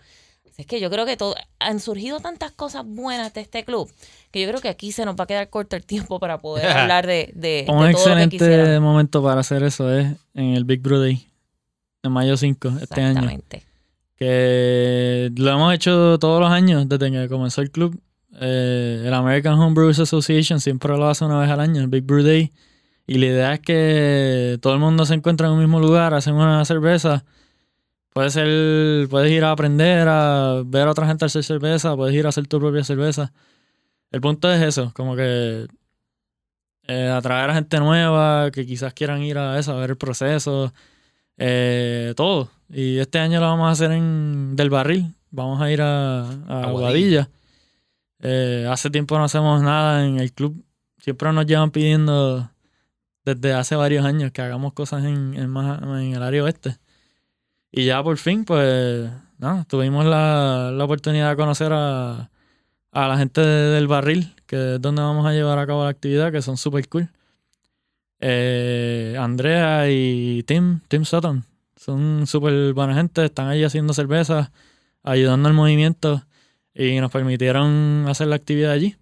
Es que yo creo que todo, han surgido tantas cosas buenas de este club que yo creo que aquí se nos va a quedar corto el tiempo para poder [laughs] hablar de, de, Un excelente momento para hacer eso es en el Big Brew Day, en mayo 5, este año. Exactamente. Que lo hemos hecho todos los años desde que comenzó el club. Eh, el American Homebrewers Association siempre lo hace una vez al año, el Big Brew Day. Y la idea es que todo el mundo se encuentra en un mismo lugar, hacen una cerveza Puede ser, puedes ir a aprender a ver a otra gente hacer cerveza, puedes ir a hacer tu propia cerveza. El punto es eso, como que eh, atraer a gente nueva que quizás quieran ir a eso, a ver el proceso, eh, todo. Y este año lo vamos a hacer en Del Barril, vamos a ir a, a Aguadilla. Eh, hace tiempo no hacemos nada en el club, siempre nos llevan pidiendo desde hace varios años que hagamos cosas en, en, en el área oeste. Y ya por fin, pues, no, tuvimos la, oportunidad de conocer a, la gente del barril, que es donde vamos a llevar a cabo la actividad, que son super cool. Eh, Andrea y Tim, Tim Sutton, son súper buena gente, están ahí haciendo cerveza, ayudando al movimiento y nos permitieron hacer la actividad allí.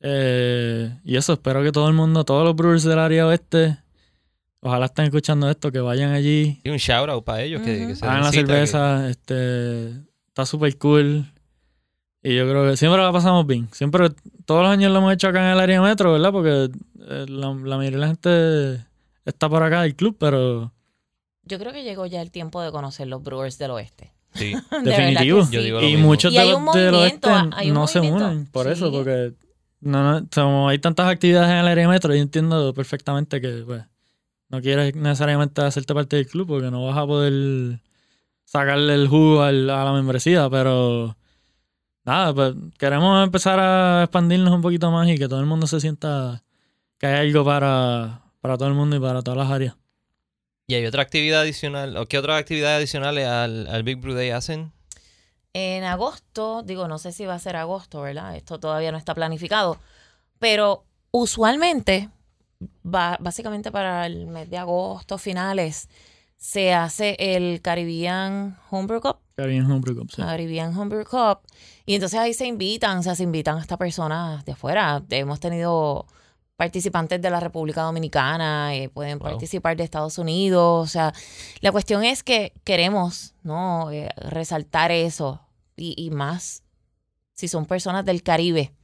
Eh, y eso, espero que todo el mundo, todos los brewers del área oeste Ojalá estén escuchando esto, que vayan allí. Y un shout out para ellos. que, Hagan la cerveza. Este, está súper cool. Y yo creo que siempre la pasamos bien. Siempre, todos los años lo hemos hecho acá en el área metro, ¿verdad? Porque eh, la, mayoría de la gente está por acá del club, pero. Yo creo que llegó ya el tiempo de conocer los Brewers del Oeste. Sí, [laughs] definitivo. y muchos de los del oeste no se unen por eso, porque no, no, hay tantas actividades en el área metro. Yo entiendo perfectamente que, pues, no quieres necesariamente hacerte parte del club porque no vas a poder sacarle el jugo a la membresía, pero nada, pues queremos empezar a expandirnos un poquito más y que todo el mundo se sienta que hay algo para, para todo el mundo y para todas las áreas. ¿Y hay otra actividad adicional? ¿O qué otras actividades adicionales al, al Big Brew Day hacen? En agosto, digo, no sé si va a ser agosto, ¿verdad? Esto todavía no está planificado, pero usualmente básicamente para el mes de agosto, finales, se hace el Caribbean Homebrew Cup. Caribbean Homebrew Cup, sí. Caribbean Homebrew Cup. Y entonces ahí se invitan, o sea, se invitan hasta personas de afuera. Hemos tenido participantes de la República Dominicana, eh, pueden participar de Estados Unidos. O sea, la cuestión es que queremos, ¿no? Eh, resaltar eso. Y, más si son personas del Caribe.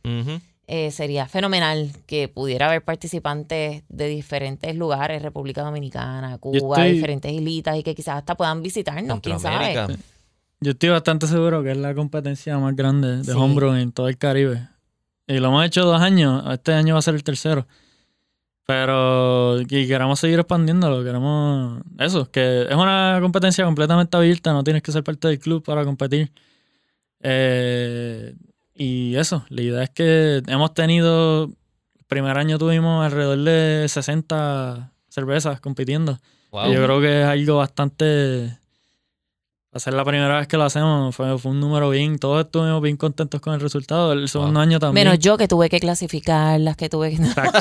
Eh, sería fenomenal que pudiera haber participantes de diferentes lugares, República Dominicana, Cuba, diferentes islitas y que quizás hasta puedan visitarnos, quién sabe. Yo estoy bastante seguro que es la competencia más grande de hombro en todo el Caribe. Y lo hemos hecho dos años, este año va a ser el tercero. Pero y queremos seguir expandiéndolo, queremos eso, que es una competencia completamente abierta, no tienes que ser parte del club para competir. Eh, y eso, la idea es que hemos tenido, el primer año tuvimos alrededor de 60 cervezas compitiendo. Wow. Y Yo creo que es algo bastante... Hacer la primera vez que lo hacemos fue, fue un número bien, todos estuvimos bien contentos con el resultado. El segundo año también. Menos yo que tuve que clasificarlas, que tuve que... Exacto.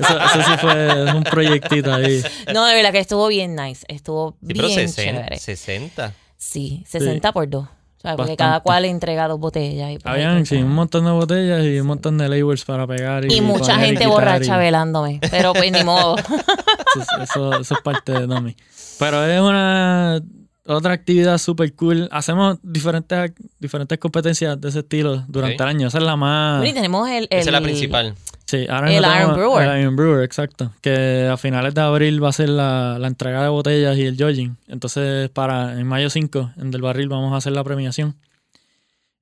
Eso, eso sí fue un proyectito ahí. [laughs] No, de verdad que estuvo bien nice. Estuvo Sí, pero bien 60. chévere. 60. Sí, 60 por dos. O sea, porque cada cual entrega dos botellas. Y, pues, Habían que- sí, un montón de botellas y un montón de labels para pegar. Y, y mucha y gente borracha y- velándome. Pero pues ni modo. [laughs] Eso, eso- eso es parte de Domi. Pero es una otra actividad súper cool. Hacemos diferentes, diferentes competencias de ese estilo durante el año. Esa es la más. Bueno, y tenemos el, el- Esa es la principal. Sí, ahora el Iron Brewer. El Iron Brewer, exacto. Que a finales de abril va a ser la, la entrega de botellas y el judging. Entonces, para en mayo 5, en Del Barril, vamos a hacer la premiación.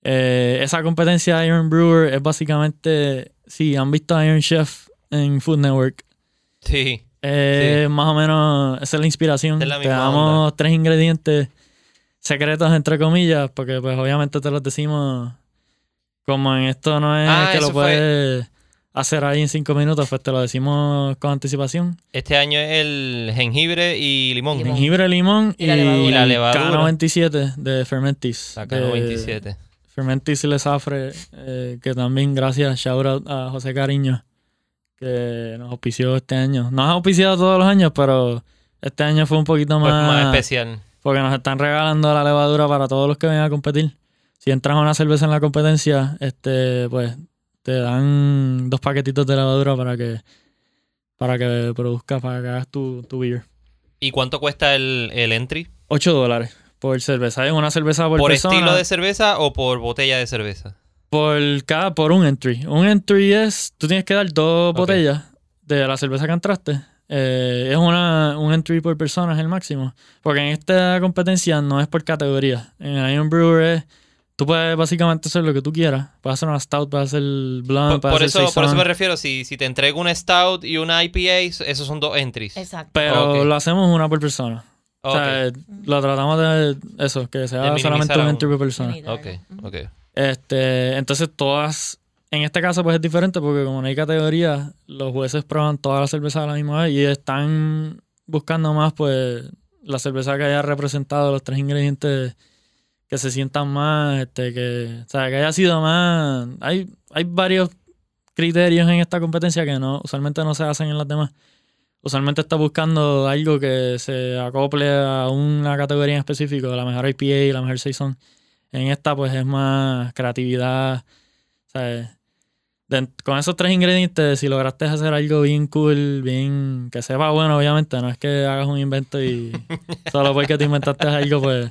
Eh, esa competencia Iron Brewer es básicamente, si han visto Iron Chef en Food Network, Sí. Eh, más o menos esa es la inspiración. Es la te damos onda. tres ingredientes secretos, entre comillas, porque pues obviamente te los decimos como en esto no es Ah, que lo fue- puedes hacer ahí en cinco minutos, pues te lo decimos con anticipación. Este año es el jengibre y limón. Limón. Jengibre, limón y, Y la levadura. Y la levadura. K97 de Fermentis. La de K97. Fermentis Le Safre, eh, que también gracias, shout out a José Cariño, que nos auspició este año. Nos ha auspiciado todos los años, pero este año fue un poquito Pues más, más especial. porque nos están regalando la levadura para todos los que vengan a competir. Si entras a una cerveza en la competencia, este, pues te dan dos paquetitos de levadura para que para que produzcas, para que hagas tu, tu beer. ¿Y cuánto cuesta el, el entry? 8 dólares por cerveza. Es una cerveza por, ¿Por persona. estilo de cerveza o por botella de cerveza? Por cada, por un entry. Un entry es, tú tienes que dar dos botellas de la cerveza que entraste. Eh, es una, un entry por persona, es el máximo. Porque en esta competencia no es por categoría. En Iron Brewer es, tú puedes básicamente hacer lo que tú quieras. Puedes hacer una stout, puedes hacer blonde, Por, puedes por hacer eso, por eso me refiero, si, si te entrego una stout y una IPA, esos son dos entries. Exacto. Pero lo hacemos una por persona. Ok, O sea, lo tratamos de eso, que sea solamente un entry por persona. ok, ok. Este, entonces todas, en este caso pues es diferente porque como no hay categoría, los jueces prueban todas las cervezas a la misma vez y están buscando más pues la cerveza que haya representado los tres ingredientes que se sientan más, este, que, o sea, que haya sido más, hay, hay varios criterios en esta competencia que no, usualmente no se hacen en las demás. Usualmente está buscando algo que se acople a una categoría en específico, la mejor IPA la mejor Saison. En esta, pues, es más creatividad. ¿sabes? De- con esos tres ingredientes, si lograste hacer algo bien cool, bien. que sepa bueno, obviamente, no es que hagas un invento y [laughs] solo porque te inventaste algo, pues.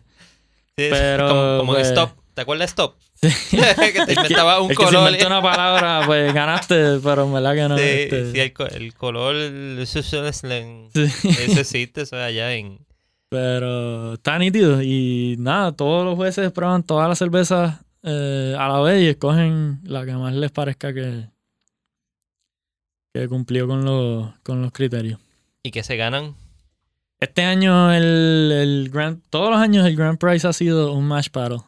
Sí, Pero, como, como pues- Stop. ¿Te acuerdas de Stop? [laughs] [laughs] que te inventaba un el que color. inventó una palabra, pues ganaste, pero en verdad que no. Sí, este, sí, el, el color. Eso sí. existe, eso es allá en. Pero está nítido. Y nada, todos los jueces prueban todas las cervezas eh, a la vez y escogen la que más les parezca que, que cumplió con los, con los criterios. Y que se ganan. Este año el, el Grand, todos los años el Grand Prize ha sido un match battle,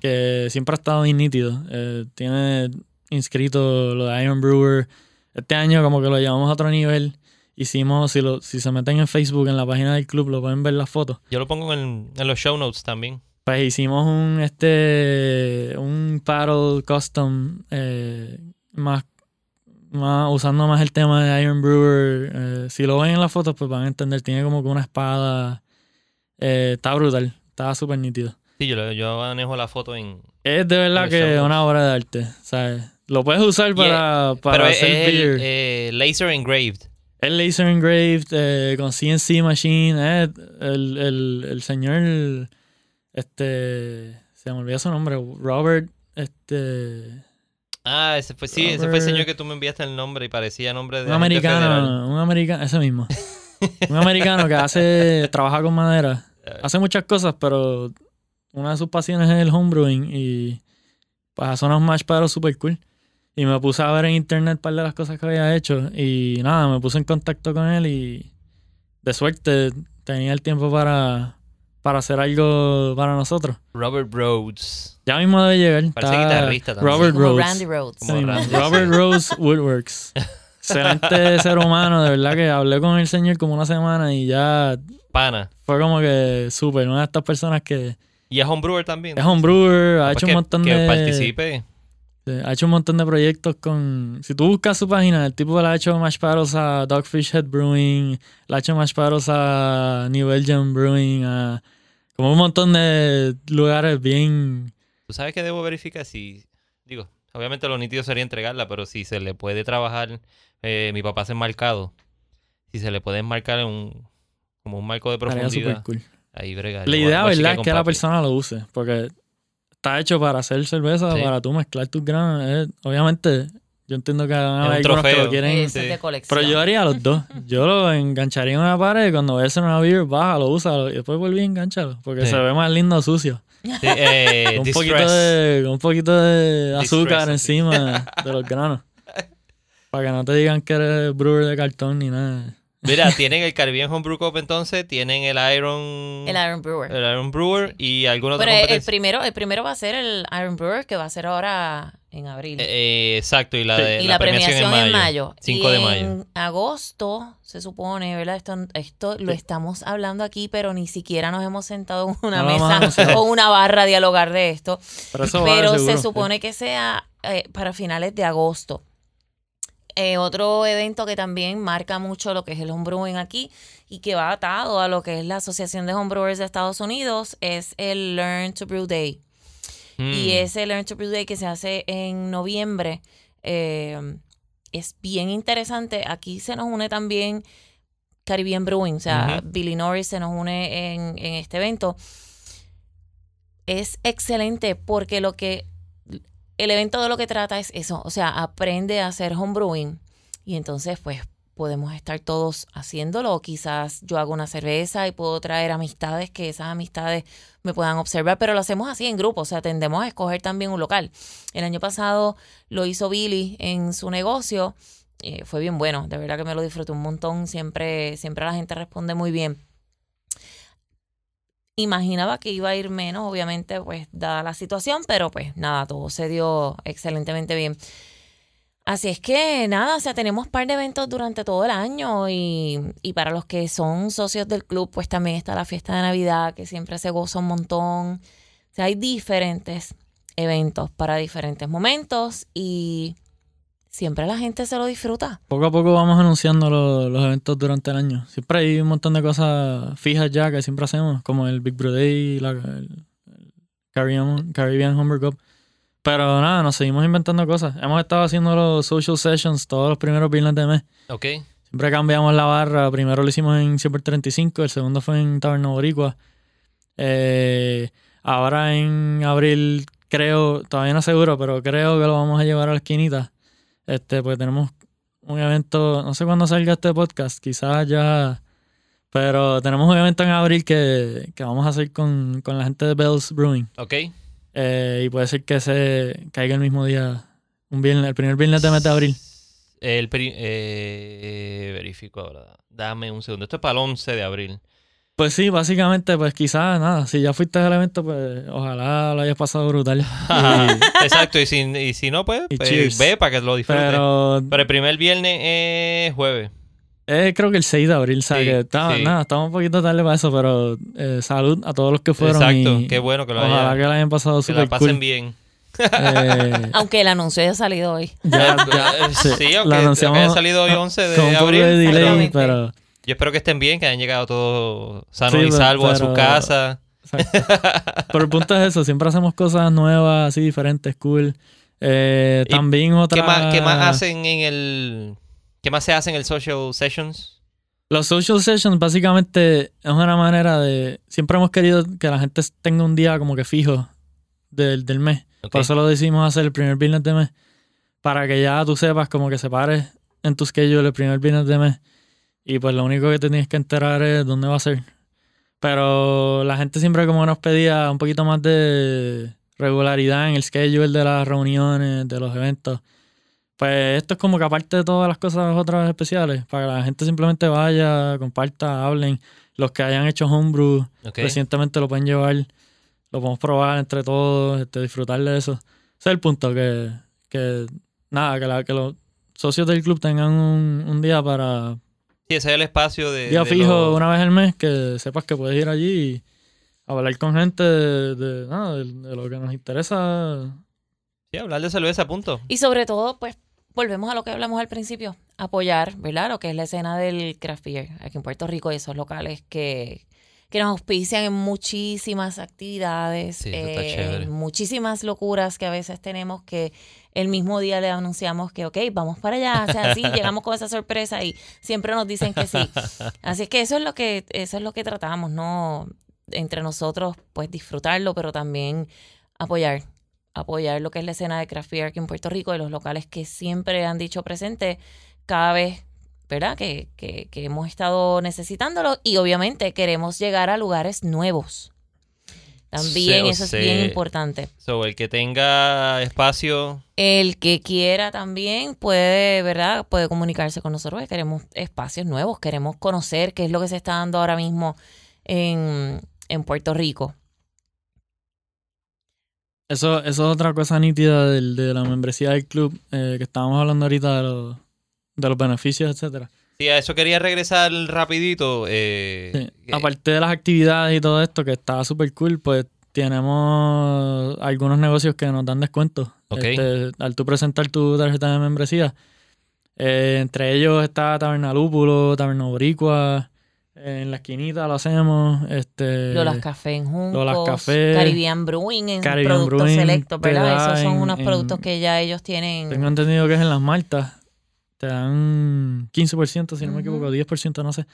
que siempre ha estado bien nítido. Eh, tiene inscrito lo de Iron Brewer. Este año como que lo llevamos a otro nivel. Hicimos, si, lo, si se meten en Facebook, en la página del club, lo pueden ver las fotos. Yo lo pongo en, en los show notes también. Pues hicimos un este un paddle custom eh, más, más usando más el tema de Iron Brewer. Eh, si lo ven en las fotos, pues van a entender. Tiene como que una espada. Eh, está brutal. Está súper nítido. Sí, yo, yo manejo la foto en. Es de verdad que es una obra de arte. ¿sabes? Lo puedes usar para, para Pero hacer es beer. el eh, laser engraved. Es laser engraved eh, con CNC machine. eh, el, el, el señor. Este. Se me olvidó su nombre. Robert. Este. Ah, ese fue, sí, ese fue el señor que tú me enviaste el nombre y parecía nombre de Un americano. Un americano. Ese mismo. [laughs] un americano que hace. Trabaja con madera. Hace muchas cosas, pero. Una de sus pasiones es el homebrewing. Y. Pues hace unos mash paddles super cool. Y me puse a ver en internet un par de las cosas que había hecho. Y nada, me puse en contacto con él y de suerte tenía el tiempo para para hacer algo para nosotros. Robert Rhodes. Ya mismo debe llegar. Parece Está guitarrista también. Robert Como Rhodes. Randy Rhodes. Como Sí, Randy, Robert. Rose Woodworks. [laughs] Excelente ser humano, de verdad que hablé con el señor como una semana y ya Pana. fue como que súper. Una de estas personas que Y es homebrewer también. es homebrewer, ha Pues hecho que, un montón que de. participe. Ha hecho un montón de proyectos con. Si tú buscas su página, el tipo le ha hecho mash paddles a Dogfish Head Brewing, le ha hecho mash paddles a New Belgium Brewing, a. Como un montón de lugares bien. Tú sabes que debo verificar si. Digo, obviamente lo nítido sería entregarla, pero si se le puede trabajar. eh, mi papá hace marcado. Si se le puede enmarcar en un. Como un marco de profundidad. cool. Ahí brega. La idea, ¿verdad? Es que la persona lo use. Porque está hecho para hacer cerveza, Sí. para tú mezclar tus granos. Es- obviamente, yo entiendo que van a Es un haber algunos que lo quieren. Sí. de colección. Pero yo haría los dos. [laughs] Yo lo engancharía en una pared y cuando ves en una beer, bájalo, úsalo y después volví a engancharlo. Porque Sí. se ve más lindo sucio. Sí, eh, [laughs] un, distress. poquito de, con un poquito de azúcar Distress, sí. encima de los granos. [laughs] Para que no te digan que eres brewer de cartón ni nada. Mira, tienen el Caribbean Homebrew Cup entonces, tienen el Iron. El Iron Brewer. el Iron Brewer y alguna otra Pero el, el primero, el primero va a ser el Iron Brewer, que va a ser ahora en abril. Eh, eh, exacto, y la, Sí. de, y la, premiación, en en mayo. 5 y de mayo. En agosto, se supone, ¿verdad? Esto, esto lo estamos hablando aquí, pero ni siquiera nos hemos sentado en una No mesa [laughs] o una barra a dialogar de esto. Pero se supone que sea eh, para finales de agosto. Eh, otro evento que también marca mucho lo que es el homebrewing aquí y que va atado a lo que es la Asociación de Homebrewers de Estados Unidos es el Learn to Brew Day. Y Mm. ese Learn to Brew Day que se hace en noviembre eh, es bien interesante. Aquí se nos une también Caribbean Brewing, o sea. Billy Norris se nos une en, en este evento. Es excelente porque lo que el evento de lo que trata es eso, o sea, aprende a hacer homebrewing y entonces pues podemos estar todos haciéndolo. Quizás yo hago una cerveza y puedo traer amistades que esas amistades me puedan observar, pero lo hacemos así en grupo, o sea, tendemos a escoger también un local. El año pasado lo hizo Billy en su negocio, eh, fue bien bueno, de verdad que me lo disfruté un montón, siempre, siempre la gente responde muy bien. Imaginaba que iba a ir menos, obviamente, pues dada la situación, pero pues nada, todo se dio excelentemente bien. Así es que nada, o sea, tenemos par de eventos durante todo el año y, y para los que son socios del club, pues también está la fiesta de Navidad, que siempre se goza un montón. O sea, hay diferentes eventos para diferentes momentos y siempre la gente se lo disfruta. Poco a poco vamos anunciando lo- los eventos durante el año. Siempre hay un montón de cosas fijas ya que siempre hacemos, como el Big Brew Day, la, el, el Caribbean, Caribbean Homebrew Cup. Pero nada, nos seguimos inventando cosas. Hemos estado haciendo los social sessions todos los primeros viernes de mes. Ok. Siempre cambiamos la barra. Primero lo hicimos en 35, el segundo fue en Taberna Boricua. Eh, ahora en abril, creo, todavía no seguro, pero creo que lo vamos a llevar a la esquinita. Este, pues tenemos un evento, no sé cuándo salga este podcast, quizás ya. Pero tenemos un evento en abril que, que vamos a hacer con, con la gente de Bells Brewing. Ok. Eh, y puede ser que se caiga el mismo día, un viernes, el primer viernes de mes de abril. El eh, verifico ahora. Dame un segundo. Esto es para el 11 de abril. Pues sí, básicamente, pues quizás nada, si ya fuiste al evento, pues ojalá lo hayas pasado brutal. [laughs] Y- Exacto. Y si, y si no, pues, Y pues, ve para que lo disfrutes. Pero, pero el primer viernes es jueves. eh, creo que el 6 de abril, ¿sabes? Sí, que está- sí. nada, estamos un poquito tarde para eso, pero eh, salud a todos los que fueron. Exacto. y Qué bueno que lo Ojalá hayan, que la hayan pasado que la súper pasen cool. bien. Eh, [laughs] Aunque el anuncio haya salido hoy. ya, [laughs] ya, sí, sí, lo aunque, anunciamos aunque haya salido hoy 11 de con un poco abril. de delay, pero Yo espero que estén bien, que hayan llegado todos sanos Sí, y pero- salvos a su casa. [laughs] Pero el punto es eso, siempre hacemos cosas nuevas, así diferentes, cool. Eh, ¿Y también otra... ¿Qué más, ¿Qué más hacen en el. ¿Qué más se hace en el social sessions? Los social sessions básicamente es una manera de... Siempre hemos querido que la gente tenga un día como que fijo del, del mes. Por eso lo decimos hacer el primer viernes de mes. Para que ya tú sepas como que separes en tu schedule el primer viernes de mes. Y pues lo único que te tienes que enterar es dónde va a ser. Pero la gente siempre como nos pedía un poquito más de regularidad en el schedule de las reuniones, de los eventos. Pues esto es como que aparte de todas las cosas otras especiales, para que la gente simplemente vaya, comparta, hablen. los que hayan hecho homebrew Ok. recientemente lo pueden llevar, lo podemos probar entre todos, este, disfrutar de eso. Ese es el punto, que, que nada, que, la- que los socios del club tengan un, un día para, Sí, ese es el espacio de. día de fijo los- una vez al mes, que sepas que puedes ir allí y hablar con gente de, de, nada, de, de lo que nos interesa. Sí, hablar de cerveza, punto. Y sobre todo, pues, volvemos a lo que hablamos al principio, apoyar, ¿verdad? Lo que es la escena del craft beer aquí en Puerto Rico y esos locales que, que nos auspician en muchísimas actividades, Sí, eso está eh, chévere. en muchísimas locuras que a veces tenemos que el mismo día le anunciamos que, ok, vamos para allá, o sea, así [laughs] llegamos con esa sorpresa y siempre nos dicen que sí. [laughs] Así es que eso es lo que, eso es lo que tratamos, ¿no? Entre nosotros, pues disfrutarlo, pero también apoyar apoyar lo que es la escena de craft beer aquí en Puerto Rico y los locales que siempre han dicho presente cada vez, ¿verdad? Que, que, que hemos estado necesitándolo y obviamente queremos llegar a lugares nuevos. También eso es bien importante. So, el que tenga espacio. El que quiera también puede, ¿verdad? Puede comunicarse con nosotros. que Queremos espacios nuevos, queremos conocer qué es lo que se está dando ahora mismo en, en Puerto Rico. Eso, eso es otra cosa nítida del, de la membresía del club, eh, que estábamos hablando ahorita de los, de los beneficios, etcétera. Sí, a eso quería regresar rapidito. eh, Sí. que- Aparte de las actividades y todo esto, que está súper cool, pues tenemos algunos negocios que nos dan descuentos. Ok. Este, al tú presentar tu tarjeta de membresía. Eh, entre ellos está Taberna Lúpulo, Taberna Boricua, eh, en la esquinita lo hacemos. Este, Lolas Café en Juncos, Lolas Café, Caribbean Brewing en Caribbean productos Brewing selectos, ¿verdad? da Esos son en- unos en- productos que ya ellos tienen. Tengo entendido que es en las Maltas. Te dan 15%, si no me Ujú. equivoco, 10%, no sé.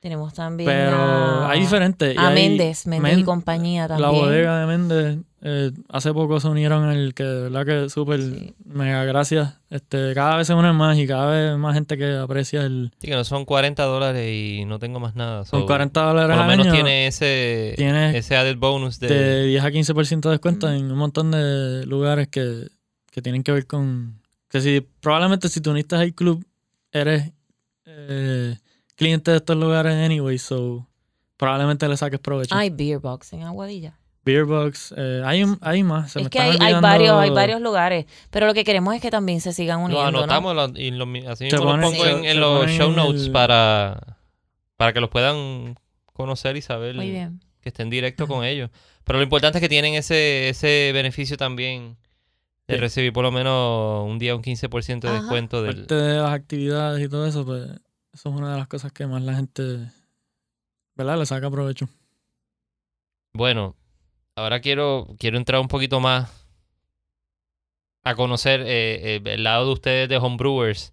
Tenemos también Pero a, hay diferentes. a hay- Méndez, Méndez y compañía también. La bodega de Méndez, eh, hace poco se unieron el que, de verdad que súper Sí. mega gracias. Este, cada vez se unen más y cada vez más gente que aprecia el. sí, que no son 40 dólares y no tengo más nada. Con So, 40 dólares Por lo menos año, tiene ese, tiene ese added bonus de. de 10 a 15% de descuento Ujú. en un montón de lugares que, que tienen que ver con. Que si probablemente si te uniste al club, eres eh, cliente de estos lugares anyway, so probablemente le saques provecho. Hay Beer Box en Aguadilla. Beerbox, eh, hay, hay más. Se me es que están hay, varios, hay varios lugares. Pero lo que queremos es que también se sigan Lo uniendo, ¿no? anotamos lo- y lo- así mismo pongo en, los show notes el- para, para que los puedan conocer y saber Muy bien. que estén directo con ellos. Pero lo importante es que tienen ese, ese beneficio también Sí. recibir por lo menos un día un 15% de Ajá. descuento del... Aparte de las actividades y todo eso, pues eso es una de las cosas que más la gente, ¿verdad? Le saca provecho. Bueno, ahora quiero, quiero entrar un poquito más a conocer eh, eh, el lado de ustedes de homebrewers.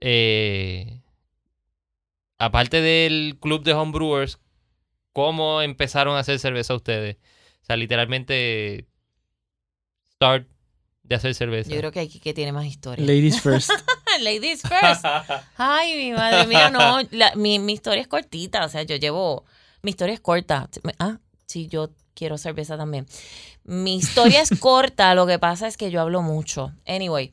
Eh, aparte del club de homebrewers, ¿cómo empezaron a hacer cerveza ustedes? O sea, literalmente start de hacer cerveza. Yo creo que aquí que tiene más historia. Ladies first. [laughs] Ladies first. Ay, mi madre mía, no. La- mi, mi historia es cortita. O sea, yo llevo. Mi historia es corta. Ah, sí, yo quiero cerveza también. Mi historia es [laughs] corta. Lo que pasa es que yo hablo mucho. Anyway.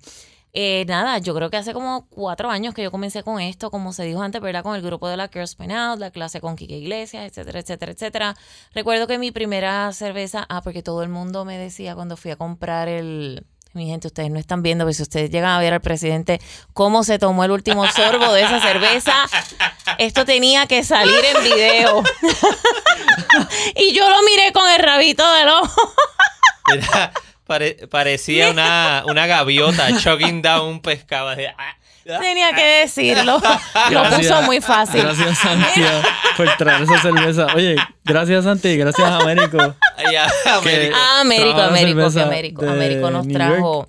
eh, nada, yo creo que hace como cuatro años que yo comencé con esto, como se dijo antes, ¿verdad? Con el grupo de la Girls Point Out, la clase con Kike Iglesias, etcétera, etcétera, etcétera. Recuerdo que mi primera cerveza, ah, porque todo el mundo me decía cuando fui a comprar el, mi gente, ustedes no están viendo, pero si ustedes llegan a ver al presidente cómo se tomó el último sorbo de esa cerveza, esto tenía que salir en video. [laughs] y yo lo miré con el rabito del ojo. Era- pare- parecía una, una gaviota choking down un pescado. ah, Tenía que decirlo. [laughs] Lo puso muy fácil. Gracias, Santi, por traer esa cerveza. Oye, gracias, Santi, gracias a Américo. ay, ah, Américo. Ah, Américo, Américo, que Américo. Américo nos New trajo.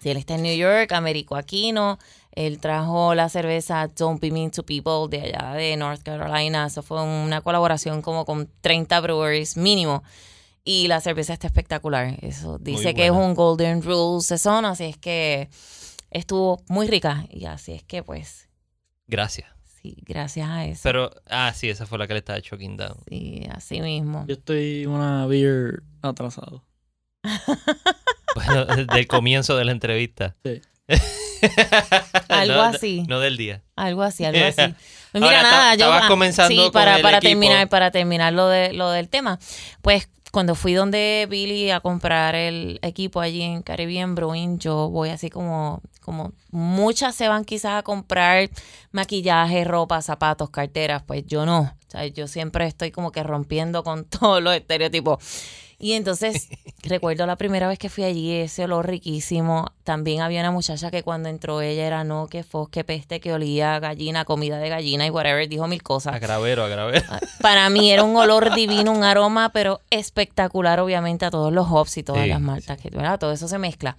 Sí, él está en New York, Américo Aquino. Él trajo la cerveza Don't Be Mean to People de allá de North Carolina. Eso fue una colaboración como con 30 breweries mínimo. Y la cerveza está espectacular. Eso dice que es un Golden Rule Saison, así es que estuvo muy rica. Y así es que, pues, Gracias. sí, gracias a eso. Pero, ah, sí, esa fue la que le estaba choking down. Sí, así mismo. Yo estoy una beer atrasado. [laughs] Bueno, desde el comienzo de la entrevista. Sí. [laughs] Algo No, así. No del día. Algo así, algo así. [laughs] Pues mira, Ahora, nada, yo estabas ah, comenzando sí, con para, el para equipo. terminar, para terminar lo de lo del tema. Pues cuando fui donde Billy a comprar el equipo allí en Caribbean Brewing, yo voy así como, como muchas se van quizás a comprar maquillaje, ropa, zapatos, carteras, pues yo no. O sea, yo siempre estoy como que rompiendo con [laughs] todos los estereotipos. Y entonces [laughs] recuerdo la primera vez que fui allí, ese olor riquísimo. También había una muchacha que cuando entró ella era no, que fos, que peste, que olía a gallina, comida de gallina y whatever, dijo mil cosas. A gravero, a gravero. Para mí era un olor divino, un aroma, pero espectacular, obviamente, a todos los hops y todas Sí, las maltas, que ¿verdad? todo eso se mezcla.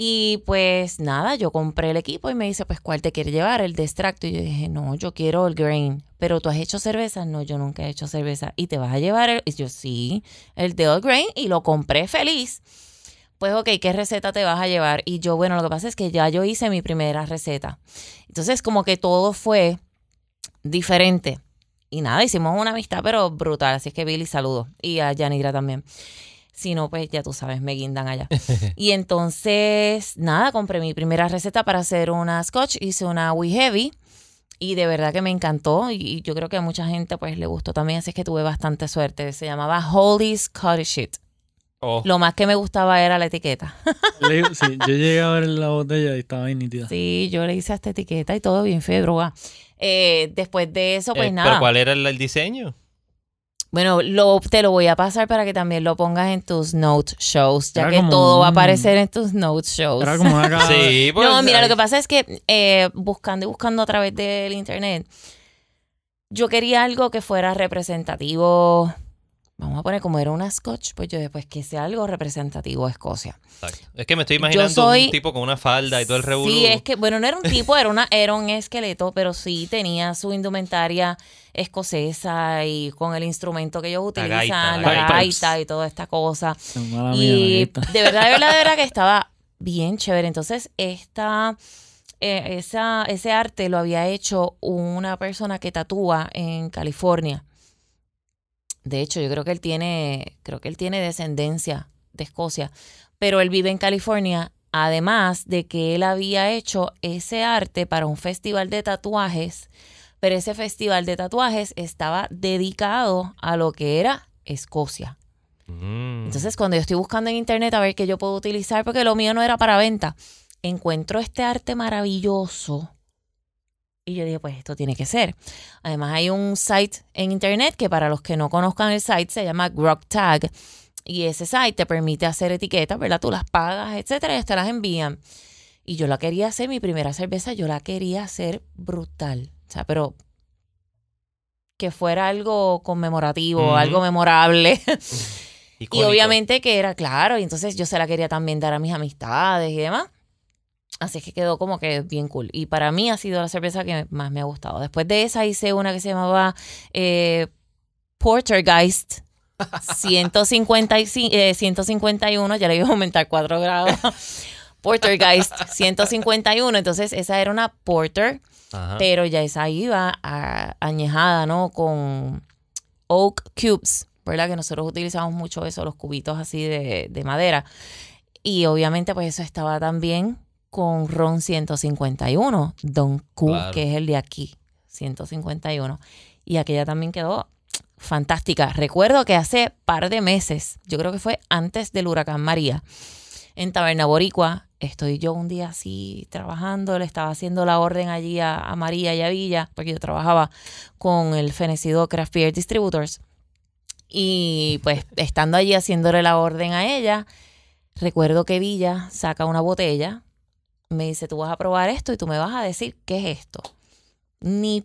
Y pues nada, yo compré el equipo y me dice, pues, ¿cuál te quiere llevar? El de extracto. Y yo dije, no, yo quiero el grain. Pero tú has hecho cerveza. No, yo nunca he hecho cerveza. ¿Y te vas a llevar el? Y yo, sí, el de all grain. Y lo compré feliz. Pues, ok, ¿qué receta te vas a llevar? Y yo, bueno, lo que pasa es que ya yo hice mi primera receta. Entonces, como que todo fue diferente. Y nada, hicimos una amistad, pero brutal. Así es que Billy, saludo. Y a Yanira también. Si no, pues ya tú sabes, me guindan allá. [laughs] y entonces, nada, compré mi primera receta para hacer una scotch. Hice una We Heavy. Y de verdad que me encantó. Y yo creo que a mucha gente pues le gustó también. Así es que tuve bastante suerte. Se llamaba Holy Scottish Shit. Oh, Lo más que me gustaba era la etiqueta. [laughs] Sí, yo llegué a ver la botella y estaba bien nítida. Sí, yo le hice esta etiqueta y todo bien feo, droga. Eh, después de eso, pues eh, nada. ¿Pero cuál era el, el diseño? Bueno, lo, te lo voy a pasar para que también lo pongas en tus note shows, ya Era que todo va a aparecer en tus note shows. Era como una. [laughs] Sí, pues, no, mira, lo que pasa es que eh, buscando y buscando a través del internet, yo quería algo que fuera representativo. Vamos a poner como era una scotch, pues yo después que sea algo representativo de Escocia. exacto. Es que me estoy imaginando soy- un tipo con una falda y todo el revolú. Sí, es que, bueno, no era un tipo, era, una, era un esqueleto, pero sí tenía su indumentaria escocesa y con el instrumento que ellos utilizan, gaita, la la gaita, y toda esta cosa. Mala y de verdad, de verdad, de verdad que [laughs] estaba bien chévere. Entonces, esta, eh, esa, ese arte lo había hecho una persona que tatúa en California. De hecho, yo creo que él tiene, creo que él tiene descendencia de Escocia, pero él vive en California. Además de que él había hecho ese arte para un festival de tatuajes, pero ese festival de tatuajes estaba dedicado a lo que era Escocia. Mm. Entonces, cuando yo estoy buscando en internet a ver qué yo puedo utilizar, porque lo mío no era para venta, encuentro este arte maravilloso. Y yo dije, pues esto tiene que ser. Además, hay un site en internet que para los que no conozcan el site se llama Grok Tag. Y ese site te permite hacer etiquetas, ¿verdad? Tú las pagas, etcétera, y te las envían. Y yo la quería hacer, mi primera cerveza, yo la quería hacer brutal. O sea, pero que fuera algo conmemorativo, algo memorable. [laughs] Y obviamente que era claro, y entonces yo se la quería también dar a mis amistades y demás. Así que quedó como que bien cool. Y para mí ha sido la cerveza que más me ha gustado. Después de esa hice una que se llamaba eh, Portergeist 155, eh, 151, ya le iba a aumentar 4 grados. [laughs] Portergeist 151, entonces esa era una porter, Ajá. pero ya esa iba a- añejada, ¿no? Con oak cubes, ¿verdad? Que nosotros utilizamos mucho eso, los cubitos así de, de madera. Y obviamente pues eso estaba también con ron 151, Don Q, Claro. que es el de aquí, 151. Y aquella también quedó fantástica. Recuerdo que hace par de meses, yo creo que fue antes del huracán María, en Taberna Boricua, estoy yo un día así trabajando, le estaba haciendo la orden allí a, a María y a Villa, porque yo trabajaba con el fenecido Craft Beer Distributors. Y pues [laughs] estando allí haciéndole la orden a ella, recuerdo que Villa saca una botella, me dice, tú vas a probar esto y tú me vas a decir qué es esto. Ni,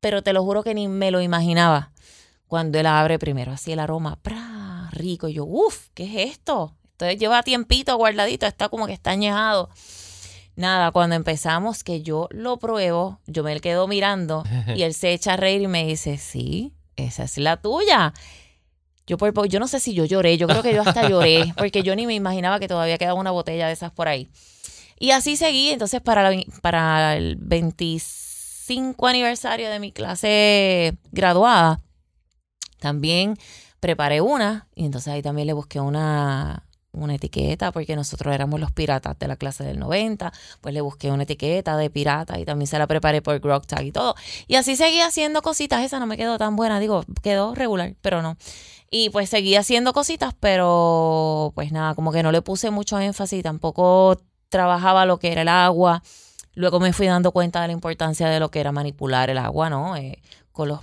pero te lo juro que ni me lo imaginaba cuando él abre primero, así el aroma, ¡pra! rico. Y yo, uff, ¿qué es esto? Entonces lleva tiempito guardadito, está como que está añejado. Nada, cuando empezamos, que yo lo pruebo, yo me quedo mirando y él se echa a reír y me dice, sí, esa es la tuya. Yo, por, po- yo no sé si yo lloré, yo creo que yo hasta lloré, porque yo ni me imaginaba que todavía quedaba una botella de esas por ahí. Y así seguí, entonces para, la para el 25 aniversario de mi clase graduada, también preparé una y entonces ahí también le busqué una una etiqueta, porque nosotros éramos los piratas de la clase del 90, pues le busqué una etiqueta de pirata y también se la preparé por Grog Tag y todo. Y así seguí haciendo cositas, esa no me quedó tan buena, digo, quedó regular, pero no. Y pues seguí haciendo cositas, pero pues nada, como que no le puse mucho énfasis, tampoco trabajaba lo que era el agua. Luego me fui dando cuenta de la importancia de lo que era manipular el agua, ¿no? Eh, con los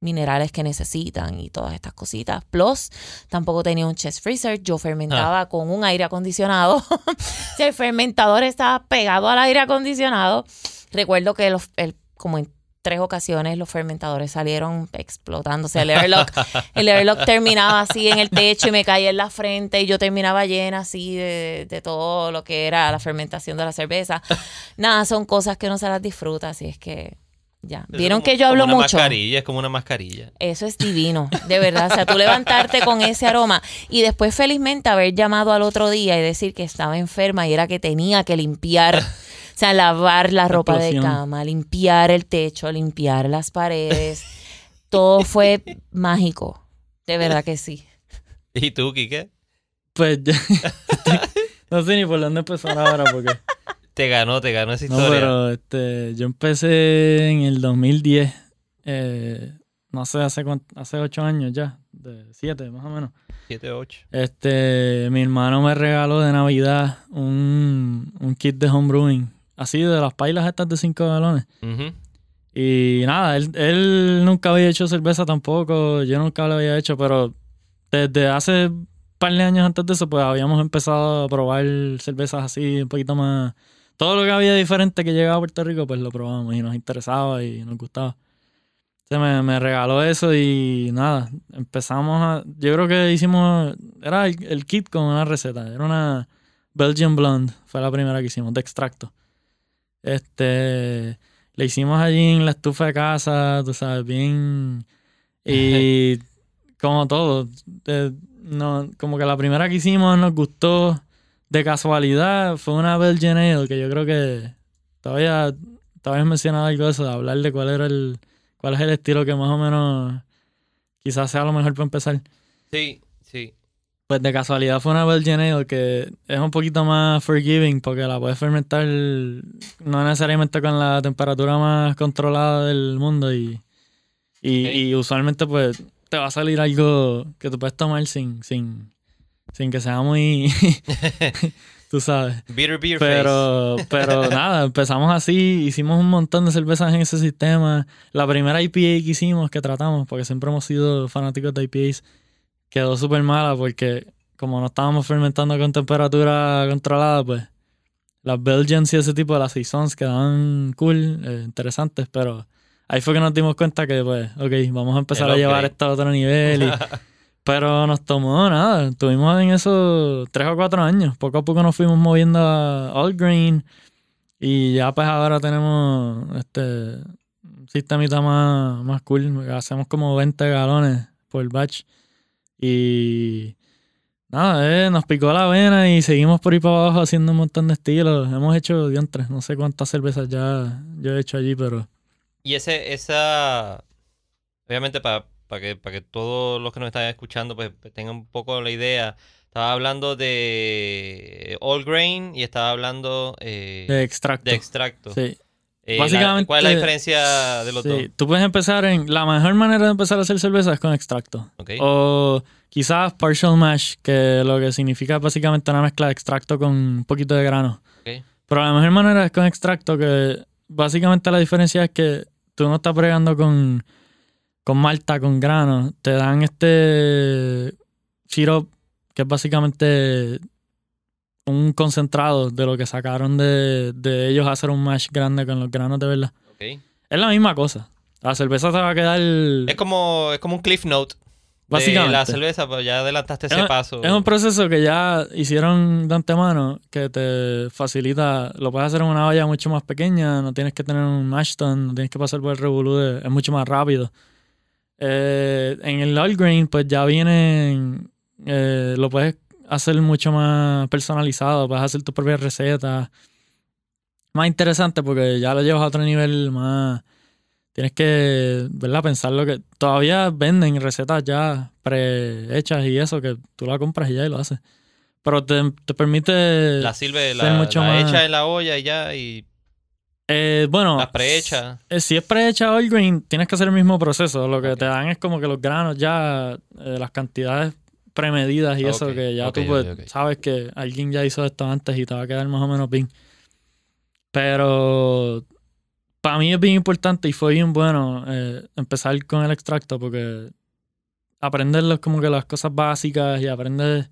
minerales que necesitan y todas estas cositas. Plus, tampoco tenía un chest freezer. Yo fermentaba con un aire acondicionado. [laughs] el fermentador estaba pegado al aire acondicionado, recuerdo que los, el, como en tres ocasiones los fermentadores salieron explotándose. El airlock, el airlock terminaba así en el techo y me caía en la frente y yo terminaba llena así de, de todo lo que era la fermentación de la cerveza. Nada, son cosas que uno se las disfruta, así es que ya. Vieron que yo hablo como una mucho. mascarilla, es como una mascarilla. Eso es divino, de verdad. O sea, tú levantarte con ese aroma y después felizmente haber llamado al otro día y decir que estaba enferma y era que tenía que limpiar, sea, lavar la ropa de cama, limpiar el techo, limpiar las paredes. Todo fue mágico, de verdad que sí. ¿Y tú, Kike? Pues [laughs] no sé ni por dónde empezar ahora porque... Te ganó, te ganó esa No, historia. pero este, yo empecé en el 2010. eh, no sé, hace, cuán- hace ocho años ya. De siete, más o menos. 7, 8. Este, mi hermano me regaló de Navidad un, un kit de homebrewing. Así de las pailas estas de 5 galones. Y nada, él, él nunca había hecho cerveza tampoco. Yo nunca lo había hecho, pero desde hace un par de años antes de eso, pues habíamos empezado a probar cervezas así, un poquito más. Todo lo que había diferente que llegaba a Puerto Rico, pues lo probamos y nos interesaba y nos gustaba. Se me, me regaló eso y nada, empezamos a. Yo creo que hicimos. Era el, el kit con una receta. Era una Belgian Blonde. Fue la primera que hicimos, de extracto. Este. Le hicimos allí en la estufa de casa, tú sabes, bien. Y [laughs] como todo. eh, no, como que la primera que hicimos nos gustó de casualidad. Fue una Belgian Ale que yo creo que todavía, todavía mencionado algo de eso, de hablar de cuál era el. cuál es el estilo que más o menos quizás sea lo mejor para empezar. Sí, sí. Pues de casualidad fue una Belgian Ale que es un poquito más forgiving porque la puedes fermentar no necesariamente con la temperatura más controlada del mundo y, y, usualmente pues te va a salir algo que tú puedes tomar sin, sin, sin que sea muy, [laughs] [laughs] tú sabes. Bitter beer face. Pero, pero [laughs] nada, empezamos así, hicimos un montón de cervezas en ese sistema. La primera IPA que hicimos, que tratamos, porque siempre hemos sido fanáticos de IPAs, quedó súper mala porque como no estábamos fermentando con temperatura controlada, pues las Belgians y ese tipo de las Saisons quedaban cool, eh, interesantes, pero ahí fue que nos dimos cuenta que, pues, ok, vamos a empezar El a llevar esto a otro nivel. y- [laughs] pero nos tomó nada, estuvimos en eso tres o cuatro años. Poco a poco nos fuimos moviendo a All Green y ya pues ahora tenemos este sistemita más, más cool. Hacemos como 20 galones por batch y nada, eh, nos picó la vena y seguimos por ahí para abajo haciendo un montón de estilos. Hemos hecho diantres, no sé cuántas cervezas ya yo he hecho allí, pero Y ese, esa, obviamente para que, para que todos los que nos están escuchando pues tengan un poco la idea, estaba hablando de all grain y estaba hablando eh, de extracto. de extracto. Sí. Eh, la- Básicamente- ¿Cuál es la diferencia de los Sí, dos? tú puedes empezar en. La mejor manera de empezar a hacer cerveza es con extracto. Ok. O quizás partial mash, que lo que significa básicamente una mezcla de extracto con un poquito de grano. Ok. Pero la mejor manera es con extracto, que básicamente la diferencia es que tú no estás bregando con, con malta, con grano. Te dan este syrup, que es básicamente un concentrado de lo que sacaron de, de ellos hacer un mash grande con los granos de verdad. Es la misma cosa. La cerveza te va a quedar. Es como, es como un cliff note de Básicamente. la cerveza, pero ya adelantaste ese Es- paso. Es un proceso que ya hicieron de antemano que te facilita. Lo puedes hacer en una olla mucho más pequeña. No tienes que tener un mash tun, no tienes que pasar por el revolú. de- es mucho más rápido. Eh, en el all grain, pues ya vienen. eh, lo puedes hacer mucho más personalizado. Puedes hacer tus propias recetas. Más interesante porque ya lo llevas a otro nivel más. Tienes que, ¿verdad? Pensar lo que. Todavía venden recetas ya prehechas y eso, que tú la compras y ya y lo haces. Pero te, te permite La sirve, la, mucho la más- echa en la olla y ya, y Eh, bueno, la prehecha. eh, si es prehecha all grain, tienes que hacer el mismo proceso. Lo que te dan es como que los granos ya, eh, las cantidades premedidas y eso, Ok, que ya ok, tú pues, sabes que alguien ya hizo esto antes y te va a quedar más o menos bien. Pero para mí es bien importante y fue bien bueno eh, empezar con el extracto porque aprender como que las cosas básicas y aprender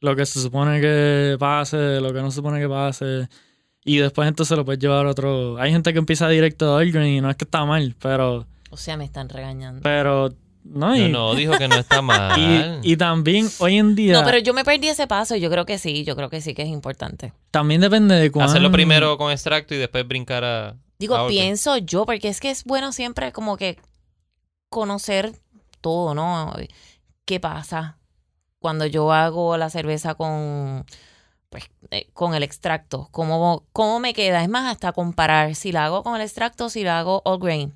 lo que se supone que pase, lo que no se supone que pase. Y después entonces lo puedes llevar a otro. Hay gente que empieza directo de all grain y no es que está mal, pero. O sea, me están regañando. Pero. No, y, No, no, dijo que no está [laughs] mal. y, y también hoy en día. No, pero yo me perdí ese paso. Yo creo que sí, yo creo que sí que es importante. También depende de cuándo. Hacerlo primero con extracto y después brincar a. Digo, a pienso yo, porque es que es bueno siempre como que conocer todo, ¿no? ¿Qué pasa cuando yo hago la cerveza con, pues, eh, con el extracto? ¿Cómo, ¿Cómo me queda? Es más, hasta comparar si la hago con el extracto, si la hago all grain.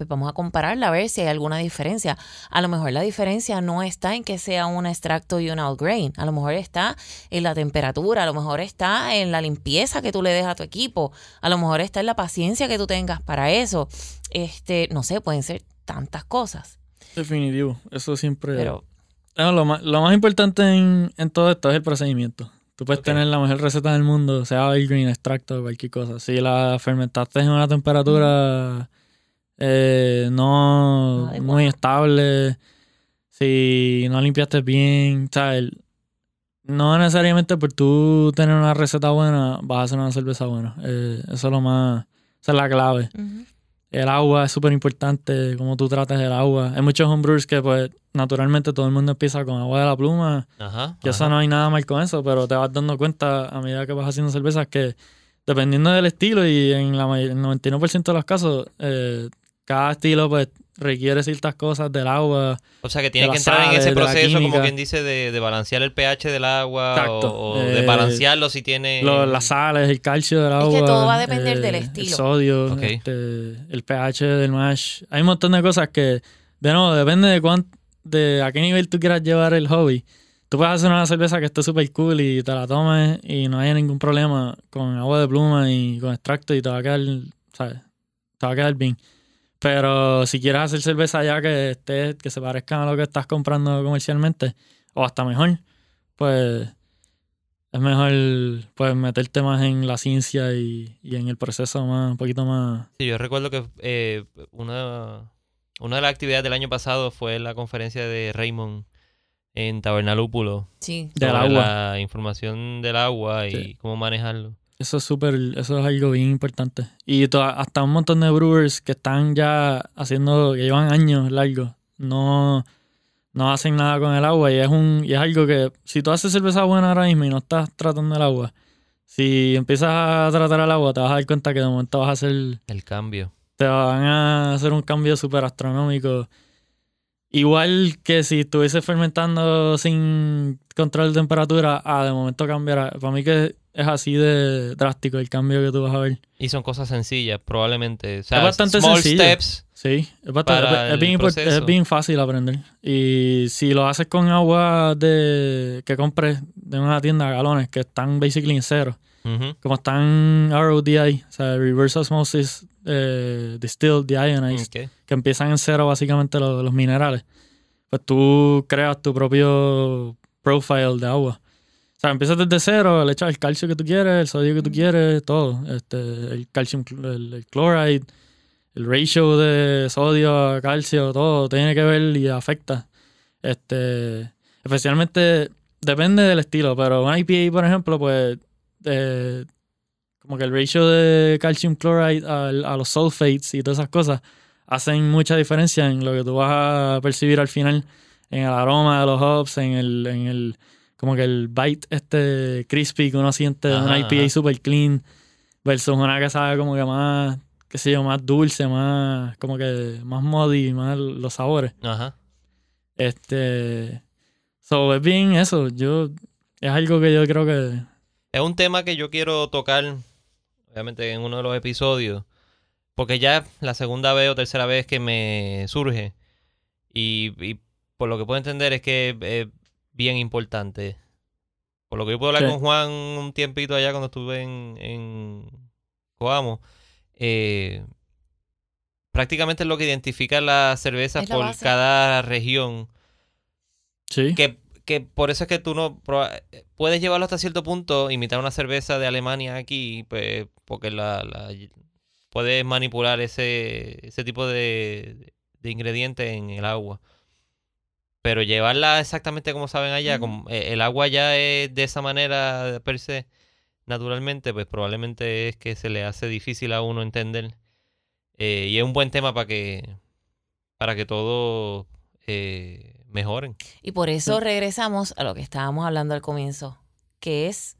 Pues vamos a compararla a ver si hay alguna diferencia. A lo mejor la diferencia no está en que sea un extracto y un all grain. A lo mejor está en la temperatura, a lo mejor está en la limpieza que tú le des a tu equipo, a lo mejor está en la paciencia que tú tengas para eso. Este, no sé, pueden ser tantas cosas. Definitivo. Eso siempre. Pero No, lo, más, lo más importante en, en todo esto es el procedimiento. Tú puedes Ok. tener la mejor receta del mundo, sea all green, extracto, cualquier cosa. Si la fermentaste en una temperatura eh, no Adecuada. muy estable, si no limpiaste bien, ¿sabes? No necesariamente por tú tener una receta buena vas a hacer una cerveza buena. Eh, eso es lo más, esa es la clave. El agua es súper importante, cómo tú tratas el agua. Hay muchos homebrewers que, pues, naturalmente todo el mundo empieza con agua de la pluma. Ajá. Y eso ajá. no hay nada mal con eso, pero te vas dando cuenta a medida que vas haciendo cervezas que, dependiendo del estilo y en la el 99% de los casos, eh, cada estilo, pues, requiere ciertas cosas del agua. O sea que tiene que entrar en ese proceso, como quien dice, de, de balancear el pH del agua Exacto. o, o de Eh, balancearlo si tiene... Lo- las sales, el calcio del Es agua. que todo va a depender del eh, estilo. El sodio, este, el pH del mash. Hay un montón de cosas que, de nuevo, depende de cuán, de a qué nivel tú quieras llevar el hobby. Tú puedes hacer una cerveza que esté súper cool y te la tomes y no haya ningún problema con agua de pluma y con extracto y te va a quedar, ¿sabes? Te va a quedar bien. Pero si quieres hacer cerveza ya que esté, que se parezca a lo que estás comprando comercialmente, o hasta mejor, pues es mejor pues meterte más en la ciencia y, y en el proceso más, un poquito más. Sí, yo recuerdo que eh, una, una de las actividades del año pasado fue la conferencia de Raymond en Tabernalúpulo. sí. Del sobre agua. La información del agua y Sí. cómo manejarlo. Eso es súper, eso es algo bien importante. Y hasta un montón de brewers que están ya haciendo, que llevan años largos, no, no hacen nada con el agua. Y es un, y es algo que, si tú haces cerveza buena ahora mismo y no estás tratando el agua, si empiezas a tratar el agua, te vas a dar cuenta que de momento vas a hacer El cambio. te van a hacer un cambio súper astronómico. Igual que si estuviese fermentando sin control de temperatura, a de momento cambiará. Para mí que es así de drástico el cambio que tú vas a ver. Y son cosas sencillas, probablemente. O sea, Es bastante small sencillo. steps. Sí, es, bastante, es, bien, es bien fácil aprender. Y si lo haces con agua de que compres de una tienda a galones que están basically en cero, Ujú. como están RODI, o sea, Reverse Osmosis eh, Distilled Deionized, que empiezan en cero básicamente los, los minerales, pues tú creas tu propio profile de agua. O sea, empiezas desde cero, le echas el calcio que tú quieres, el sodio que tú quieres, todo. Este, el calcium, el, el chloride, el ratio de sodio a calcio, todo tiene que ver y afecta. Este, especialmente depende del estilo, pero un IPA, por ejemplo, pues eh, como que el ratio de calcium chloride al- a, los sulfates y todas esas cosas hacen mucha diferencia en lo que tú vas a percibir al final, en el aroma de los hops, en el, en el como que el bite este crispy que uno siente de una IPA super clean versus una que sabe como que más, qué sé yo, más dulce, más como que más muddy, más los sabores. Ajá. Este, so es bien eso, yo es algo que yo creo que Es un tema que yo quiero tocar, obviamente, en uno de los episodios. Porque ya la segunda vez o tercera vez que me surge. Y, y por lo que puedo entender es que es bien importante. por lo que yo puedo hablar Sí. con Juan un tiempito allá cuando estuve en, en Coamo, eh, prácticamente es lo que identifica la cerveza Es la por base. cada región. Sí. Que, que por eso es que tú no puedes llevarlo hasta cierto punto, imitar una cerveza de Alemania aquí, pues, porque la, la- puedes manipular ese, ese tipo de, de ingredientes en el agua. Pero llevarla exactamente como saben allá, como, eh, el agua ya es de esa manera per se, naturalmente, pues probablemente es que se le hace difícil a uno entender. Eh, y es un buen tema para que, para que todos eh, mejoren. Y por eso regresamos a lo que estábamos hablando al comienzo, que es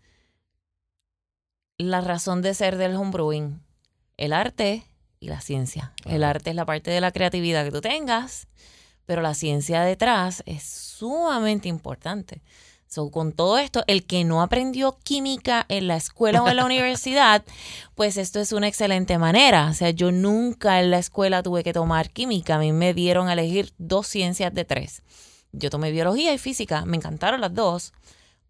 la razón de ser del homebrewing, el arte y la ciencia. El arte es la parte de la creatividad que tú tengas, pero la ciencia detrás es sumamente importante. So, con todo esto, el que no aprendió química en la escuela o en la [laughs] universidad, pues esto es una excelente manera. O sea, yo nunca en la escuela tuve que tomar química. A mí me dieron a elegir dos ciencias de tres. Yo tomé biología y física, me encantaron las dos,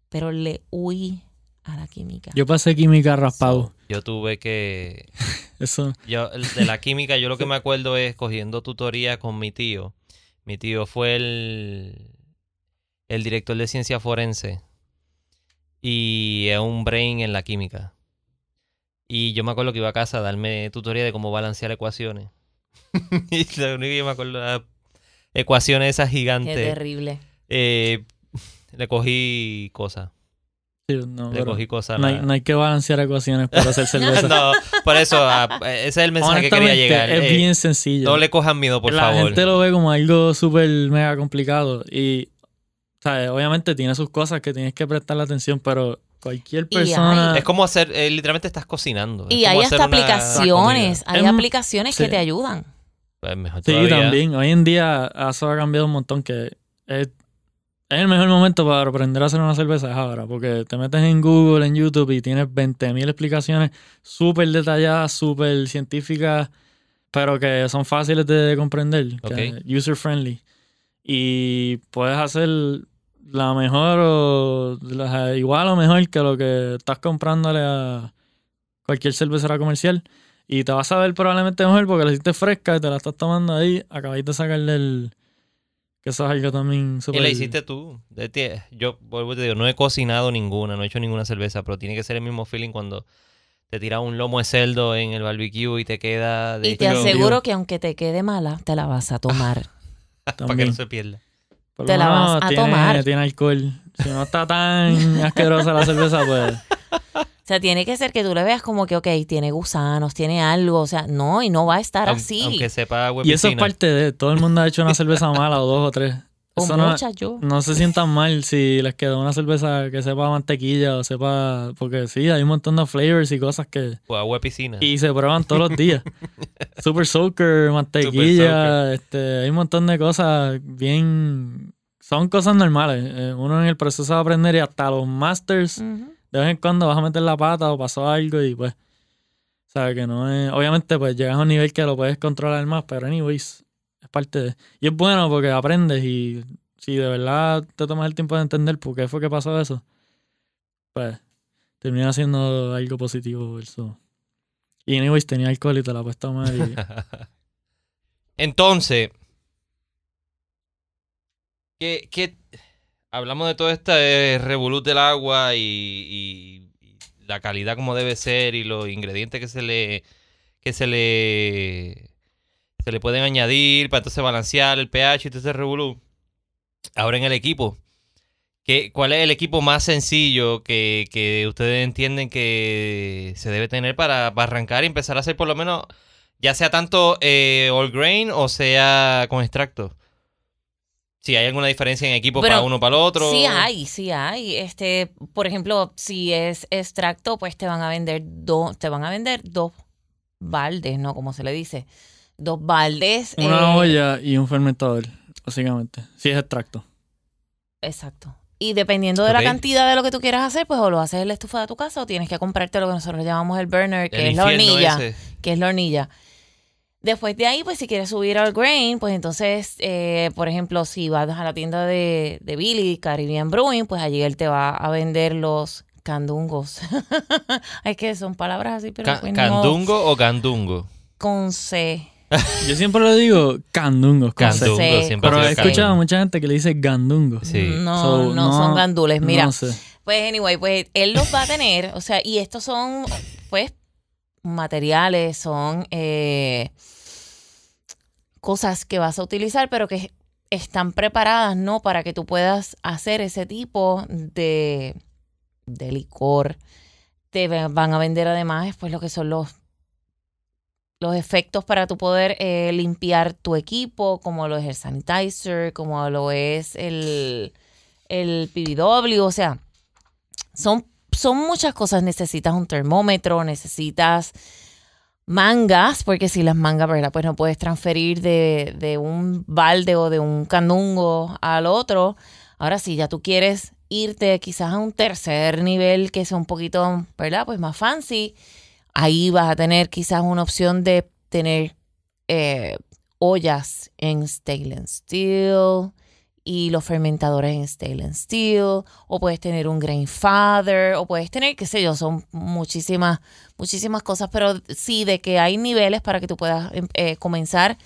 pero le huí a la química. Yo pasé química raspado. Yo tuve que [laughs] Eso. Yo, de la química, yo lo que me acuerdo es cogiendo tutoría con mi tío. Mi tío fue el, el director de ciencia forense y es un brain en la química. Y yo me acuerdo que iba a casa a darme tutoría de cómo balancear ecuaciones. [laughs] y lo único que yo me acuerdo era ecuaciones esas Qué gigantes. terrible. Eh, [laughs] le cogí cosas. Sí, no, Le pero cogí cosas. no, hay, la- no hay que balancear ecuaciones para hacer [laughs] cerveza. no, por eso, ah, ese es el mensaje que quería llegar. Es Eh, bien sencillo. no le cojan miedo, por la favor. gente lo ve como algo súper mega complicado y ¿sabes? obviamente tiene sus cosas que tienes que prestarle atención, pero cualquier persona... hay- Es como hacer, eh, literalmente estás cocinando. Es Y hay hasta aplicaciones, hay aplicaciones que te ayudan. Pues mejor Sí, también. Hoy en día eso ha cambiado un montón que es, es el mejor momento para aprender a hacer una cerveza es ahora, porque te metes en Google, en YouTube y tienes 20.000 explicaciones súper detalladas, súper científicas, pero que son fáciles de comprender, user friendly. Y puedes hacer la mejor o la- igual o mejor que lo que estás comprándole a cualquier cervecera comercial. Y te vas a ver probablemente mejor porque la hiciste fresca y te la estás tomando ahí. Acabáis de sacarle el. Que eso es algo también Y súper. la hiciste tú. Yo, vuelvo y te digo, no he cocinado ninguna, no he hecho ninguna cerveza, pero tiene que ser el mismo feeling cuando te tiras un lomo de cerdo en el barbecue y te queda de Y te aseguro que aunque te quede mala, te la vas a tomar. [laughs] para que no se pierda. Por te la vas a tiene, tomar. Tiene alcohol. Si no está tan asquerosa la cerveza, pues. [laughs] O sea, tiene que ser que tú le veas como que, ok, tiene gusanos, tiene algo. O sea, no, y no va a estar Aun- así. Aunque sepa agua Y eso es parte de. Todo el mundo ha hecho una cerveza [laughs] mala o dos o tres. o Eso no, muchas yo. no se sientan mal si les quedó una cerveza que sepa mantequilla o sepa. Porque sí, hay un montón de flavors y cosas que. Pues agua de piscina. Y se prueban todos los días. [laughs] Super Soaker, mantequilla, este, hay un montón de cosas bien... Son cosas normales. Eh, uno en el proceso de aprender y hasta los masters, Ujú. De vez en cuando vas a meter la pata o pasó algo y pues... Sabes que no es... Obviamente pues llegas a un nivel que lo puedes controlar más, pero anyways, es parte de... Y es bueno porque aprendes y si de verdad te tomas el tiempo de entender por qué fue que pasó eso, pues termina siendo algo positivo eso. Y anyways tenía alcohol y te la puedes tomar y... [laughs] Entonces, ¿qué, qué- hablamos de todo este revolut del agua y la calidad como debe ser y los ingredientes que se le que se le se le pueden añadir para entonces balancear el pH y todo ese revolú. Ahora en el equipo. ¿qué, ¿Cuál es el equipo más sencillo que, que ustedes entienden que se debe tener para, para arrancar y empezar a hacer por lo menos ya sea tanto eh, all grain o sea con extracto. Si hay alguna diferencia en equipo Pero para uno para el otro. Sí hay, sí hay. Este, por ejemplo, si es extracto, pues te van a vender dos, te van a vender dos baldes, ¿no? Como se le dice. Dos baldes. Una eh, olla y un fermentador, básicamente. Si es extracto. Exacto. Y dependiendo de la cantidad de lo que tú quieras hacer, pues o lo haces en la estufa de tu casa o tienes que comprarte lo que nosotros llamamos el burner, que El es la hornilla. ese. que es la hornilla. Después de ahí, pues si quieres subir al grain, pues entonces, eh, por ejemplo, si vas a la tienda de, de Billy, Caribbean Brewing, pues allí él te va a vender los candungos. [laughs] es que son palabras así, pero Ca- pues. ¿Candungo o gandungo? con C. [laughs] Yo siempre le digo candungos. con C. Candungo, Sí. siempre Pero he escuchado a candungo. mucha gente que le dice gandungos. Sí. No, So, no, son gandules. Mira, No sé. Pues anyway, pues él los va a tener, o sea, y estos son, pues, materiales, son eh, cosas que vas a utilizar, pero que están preparadas, ¿no? Para que tú puedas hacer ese tipo de, de licor. Te van a vender además después lo que son los los efectos para tu poder eh, limpiar tu equipo, como lo es el sanitizer, como lo es el, el PBW, o sea, son, son muchas cosas. Necesitas un termómetro, necesitas mangas, porque si las mangas, ¿verdad? Pues no puedes transferir de, de un balde o de un candungo al otro. Ahora sí, ya tú quieres irte quizás a un tercer nivel que sea un poquito, ¿verdad? Pues más fancy. Ahí vas a tener quizás una opción de tener eh, ollas en stainless steel y los fermentadores en stainless steel, o puedes tener un grain father, o puedes tener, qué sé yo, son muchísimas, muchísimas cosas, pero sí de que hay niveles para que tú puedas em, eh, comenzar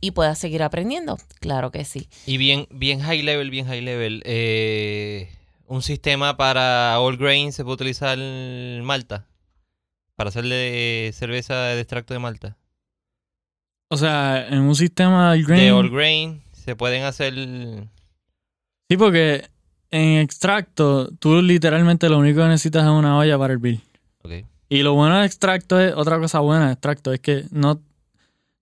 y puedas seguir aprendiendo. Claro que sí. Y bien, bien high level, bien high level. eh, un sistema para all grain se puede utilizar malta. Para hacerle cerveza de extracto de malta. O sea, en un sistema De grain. all grain se pueden hacer. Sí, porque en extracto, tú literalmente lo único que necesitas es una olla para hervir. Ok. Y lo bueno de extracto es, otra cosa buena de extracto, es que no,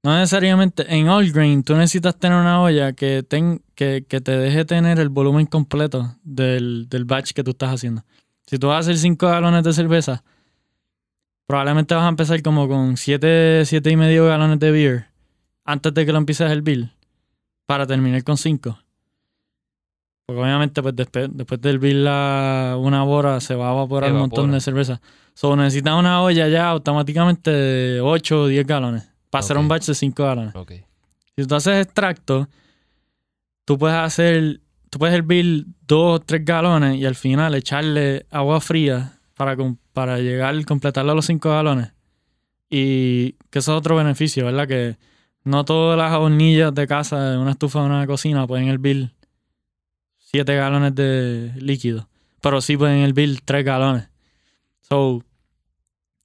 no necesariamente en all grain tú necesitas tener una olla que, ten, que, que te deje tener el volumen completo del, del batch que tú estás haciendo. Si tú vas a hacer 5 galones de cerveza, probablemente vas a empezar como con 7, siete y medio galones de beer antes de que lo empieces a hervir para terminar con 5. Porque obviamente pues después, después de hervir la, una bora se va a evaporar un montón de cerveza. So necesitas una olla ya automáticamente de 8 o 10 galones para hacer un batch de 5 galones. Ok. Si tú haces extracto, tú puedes hacer, tú puedes hervir 2 o 3 galones y al final echarle agua fría para, para llegar, completarlo a los 5 galones. Y que eso es otro beneficio, ¿verdad? Que no todas las hornillas de casa, de una estufa o una cocina, pueden hervir 7 galones de líquido. Pero sí pueden hervir 3 galones. So,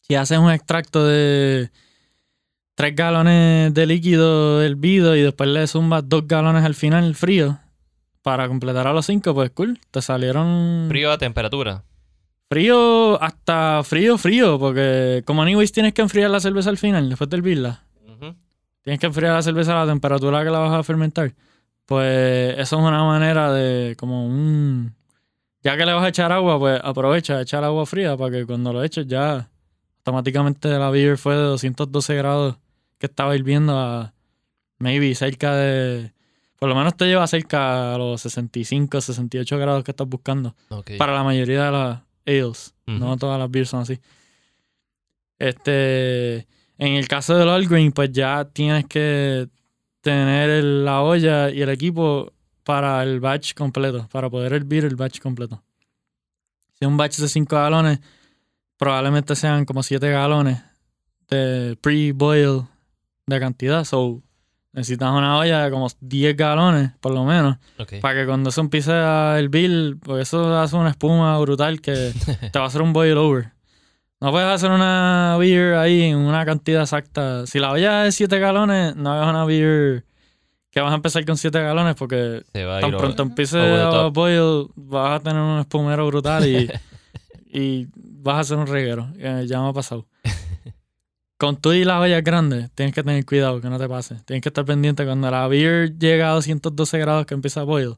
si haces un extracto de 3 galones de líquido hervido y después le zumbas 2 galones al final frío para completar a los 5, pues cool. Te salieron Frío a temperatura. frío hasta frío, frío, porque como anyways tienes que enfriar la cerveza al final, después de hervirla. Tienes que enfriar la cerveza a la temperatura que la vas a fermentar. Pues eso es una manera de como un... Ya que le vas a echar agua, pues aprovecha, echar agua fría para que cuando lo eches ya automáticamente la beer fue de 212 grados que estaba hirviendo a maybe cerca de... Por lo menos te lleva cerca a los 65, 68 grados que estás buscando. Para la mayoría de las ales. No todas las beers son así. Este. En el caso del All Green, pues ya tienes que tener la olla y el equipo para el batch completo, para poder hervir el batch completo. Si es un batch de 5 galones, probablemente sean como 7 galones de pre-boil de cantidad. So, necesitas una olla de como 10 galones, por lo menos, para que cuando eso empiece a hervir, pues eso hace una espuma brutal que [laughs] te va a hacer un boil over. No puedes hacer una beer ahí en una cantidad exacta. Si la olla es 7 galones, no hagas una beer que vas a empezar con 7 galones porque Se va a tan ir pronto over- empiece over the a boil vas a tener un espumero brutal y, [laughs] y vas a hacer un reguero. Eh, Ya me ha pasado. Con tú y las ollas grandes, tienes que tener cuidado que no te pase. Tienes que estar pendiente cuando la beer llega a 212 grados que empieza a boil.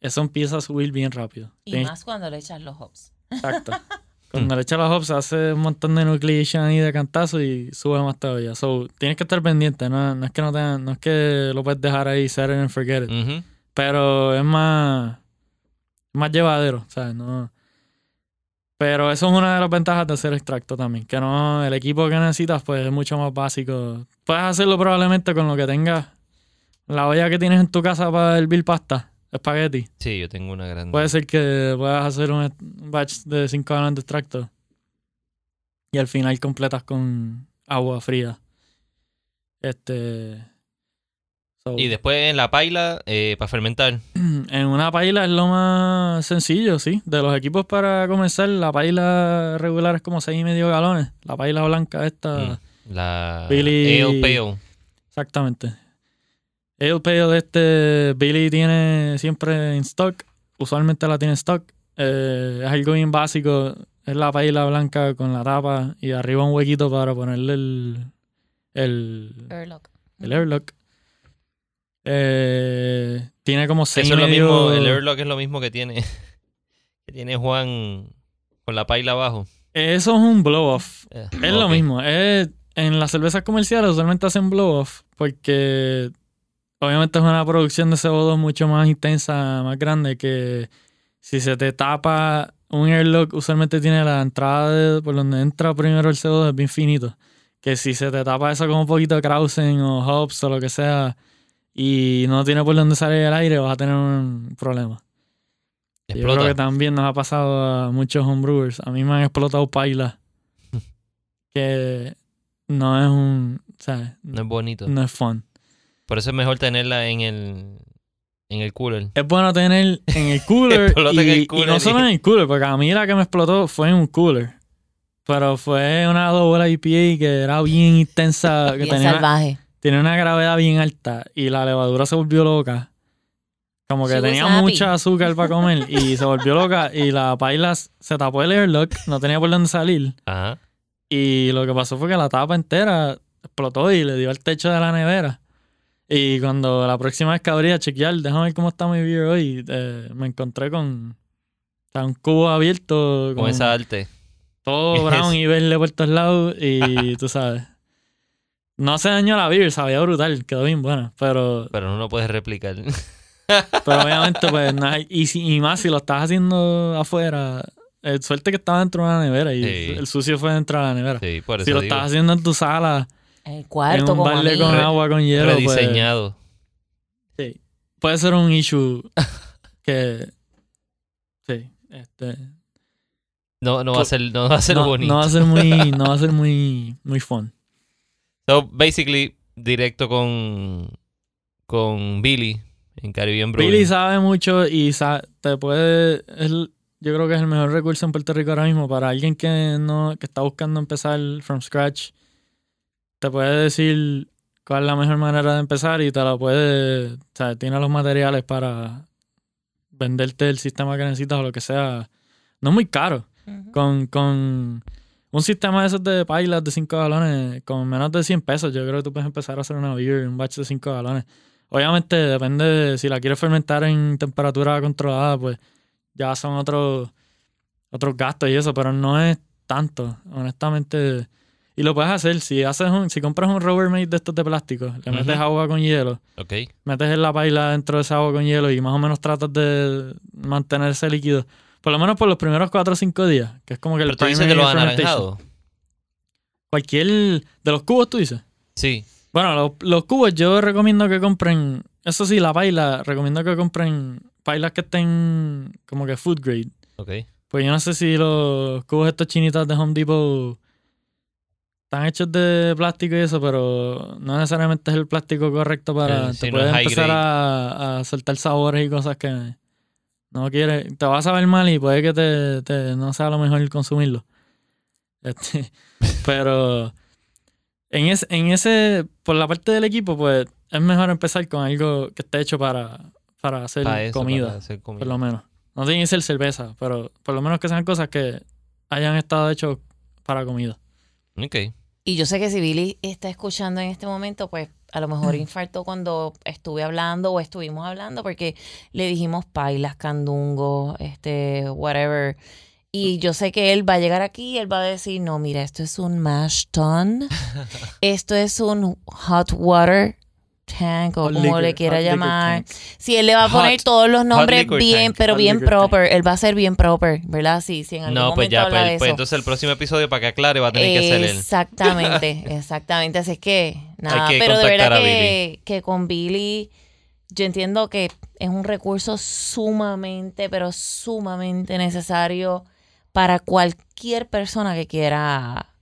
Eso empieza a subir bien rápido. Y Tienes- más cuando le echas los hops. Exacto. [laughs] Cuando le echas los hops hace un montón de nucleation ahí de cantazo y sube más todavía. So, tienes que estar pendiente, no, no es que no te, no es que lo puedes dejar ahí, set it and forget it. Pero es más más llevadero, ¿sabes? No. Pero eso es una de las ventajas de hacer extracto también. Que no, el equipo que necesitas pues es mucho más básico. Puedes hacerlo probablemente con lo que tengas. La olla que tienes en tu casa para hervir pasta, espagueti. Sí, yo tengo una grande. Puede ser que puedas hacer un batch de 5 galones de extracto. Y al final completas con agua fría. Este. so, Y después en la paila eh, para fermentar. [clears throat] en una paila es lo más sencillo, sí. De los equipos para comenzar, la paila regular es como 6 y medio galones. La paila blanca esta, Mm, La Billy- Ale Pale. exactamente. El pedido de este Billy tiene siempre en stock. Usualmente la tiene en stock. Eh, es algo bien básico. Es la paila blanca con la tapa y arriba un huequito para ponerle el, el, Airlock. el airlock. Eh, tiene como 6 Eso es lo mismo, el airlock es lo mismo que tiene [laughs] que tiene Juan con la paila abajo. Eso es un blow-off. Eh, Es lo mismo. Es, en las cervezas comerciales usualmente hacen blow-off porque obviamente es una producción de CO2 mucho más intensa, más grande que si se te tapa un airlock usualmente tiene la entrada de- por donde entra primero el CO2 es bien finito. Que si se te tapa eso con un poquito de Krausen o hops o lo que sea y no tiene por donde salir el aire vas a tener un problema. Yo creo Explota. que también nos ha pasado a muchos homebrewers. A mí me han explotado pailas. [laughs] que no es un. ¿Sabes? No es bonito. No es fun. Por eso es mejor tenerla en el en el cooler. Es bueno tener en el cooler. [laughs] En y, no solo en el cooler, porque a mí la que me explotó fue en un cooler. Pero fue una doble IPA que era bien intensa. [laughs] Que Bien tenía, una, salvaje. tenía una gravedad bien alta. Y la levadura se volvió loca. Como que She tenía mucha azúcar para comer. y [laughs] se volvió loca. Y la paila se tapó el airlock. No tenía por dónde salir. Ajá. Y lo que pasó fue que la tapa entera explotó y le dio al techo de la nevera. Y cuando la próxima vez que abrí a chequear, déjame ver cómo está mi beer hoy, eh, me encontré con o sea, un cubo abierto Con esa arte. todo [laughs] brown y verde por todos lados y [laughs] tú sabes. No se dañó la beer, sabía brutal, quedó bien buena, pero, Pero no lo puedes replicar. [laughs] pero obviamente pues no hay- y, si- y más si lo estás haciendo afuera, eh, suerte que estaba dentro de una nevera y Sí. el sucio fue dentro de la nevera. sí, por eso si lo digo. estás haciendo en tu sala, El en cuarto un balde mí. con Re- agua con hielo, pues, Rediseñado. sí. puede ser un issue [laughs] que sí, este No, no va a ser, no va a ser no, bonito. no va a ser muy [laughs] no va a ser muy muy fun. So, basically, directo con, con Billy en Caribbean Brewing. Billy sabe mucho y sa- te puede es el- yo creo que es el mejor recurso en Puerto Rico ahora mismo para alguien que no que está buscando empezar from scratch. Te puede decir cuál es la mejor manera de empezar y te la puede, o sea, tiene los materiales para venderte el sistema que necesitas o lo que sea. No es muy caro. Con, con un sistema de esos de pilas de 5 galones, con menos de 100 pesos, yo creo que tú puedes empezar a hacer una beer, un batch de 5 galones. Obviamente depende de si la quieres fermentar en temperatura controlada, pues ya son otros otros gastos y eso, pero no es tanto, honestamente. Y lo puedes hacer si haces un, si compras un Rubbermaid de estos de plástico, le metes agua con hielo, Ok. metes en la paila dentro de esa agua con hielo y más o menos tratas de mantener ese líquido. Por lo menos por los primeros 4 o 5 días, que es como que el Pero tú dices de los anaranjados. Cualquier de los cubos tú dices. Sí. Bueno, los, los cubos yo recomiendo que compren, eso sí, la paila, recomiendo que compren pailas que estén como que food grade. Ok. Pues yo no sé si los cubos estos chinitas de Home Depot están hechos de plástico y eso, pero no necesariamente es el plástico correcto para... Eh, te no es puedes empezar a, a soltar sabores y cosas que no quieres. Te vas a ver mal y puede que te, te- no sea lo mejor consumirlo. Este, [laughs] pero en ese, en ese, por la parte del equipo, pues es mejor empezar con algo que esté hecho para, para hacer Para eso, comida para hacer comida. por lo menos. No tiene que ser cerveza, pero por lo menos que sean cosas que hayan estado hechas para comida. Ok. Y yo sé que si Billy está escuchando en este momento, pues a lo Mm. mejor infartó cuando estuve hablando o estuvimos hablando porque le dijimos pailas, candungo, este, whatever. Y yo sé que él va a llegar aquí y él va a decir, no, mira, esto es un mash tun, [laughs] esto es un hot water Tank o Hot como liquor, le quiera hot llamar. Si él le va a Hot- poner todos los nombres bien, tank. pero Hot bien liquor tank. proper. Él va a ser bien proper, ¿verdad? Sí, sí, en algún No, pues ya, pues, pues entonces el próximo episodio, para que aclare, va a tener que ser él. Exactamente, [laughs] exactamente. Así es que, nada, que pero de verdad que, que con Billy, yo entiendo que es un recurso sumamente, pero sumamente necesario para cualquier persona que quiera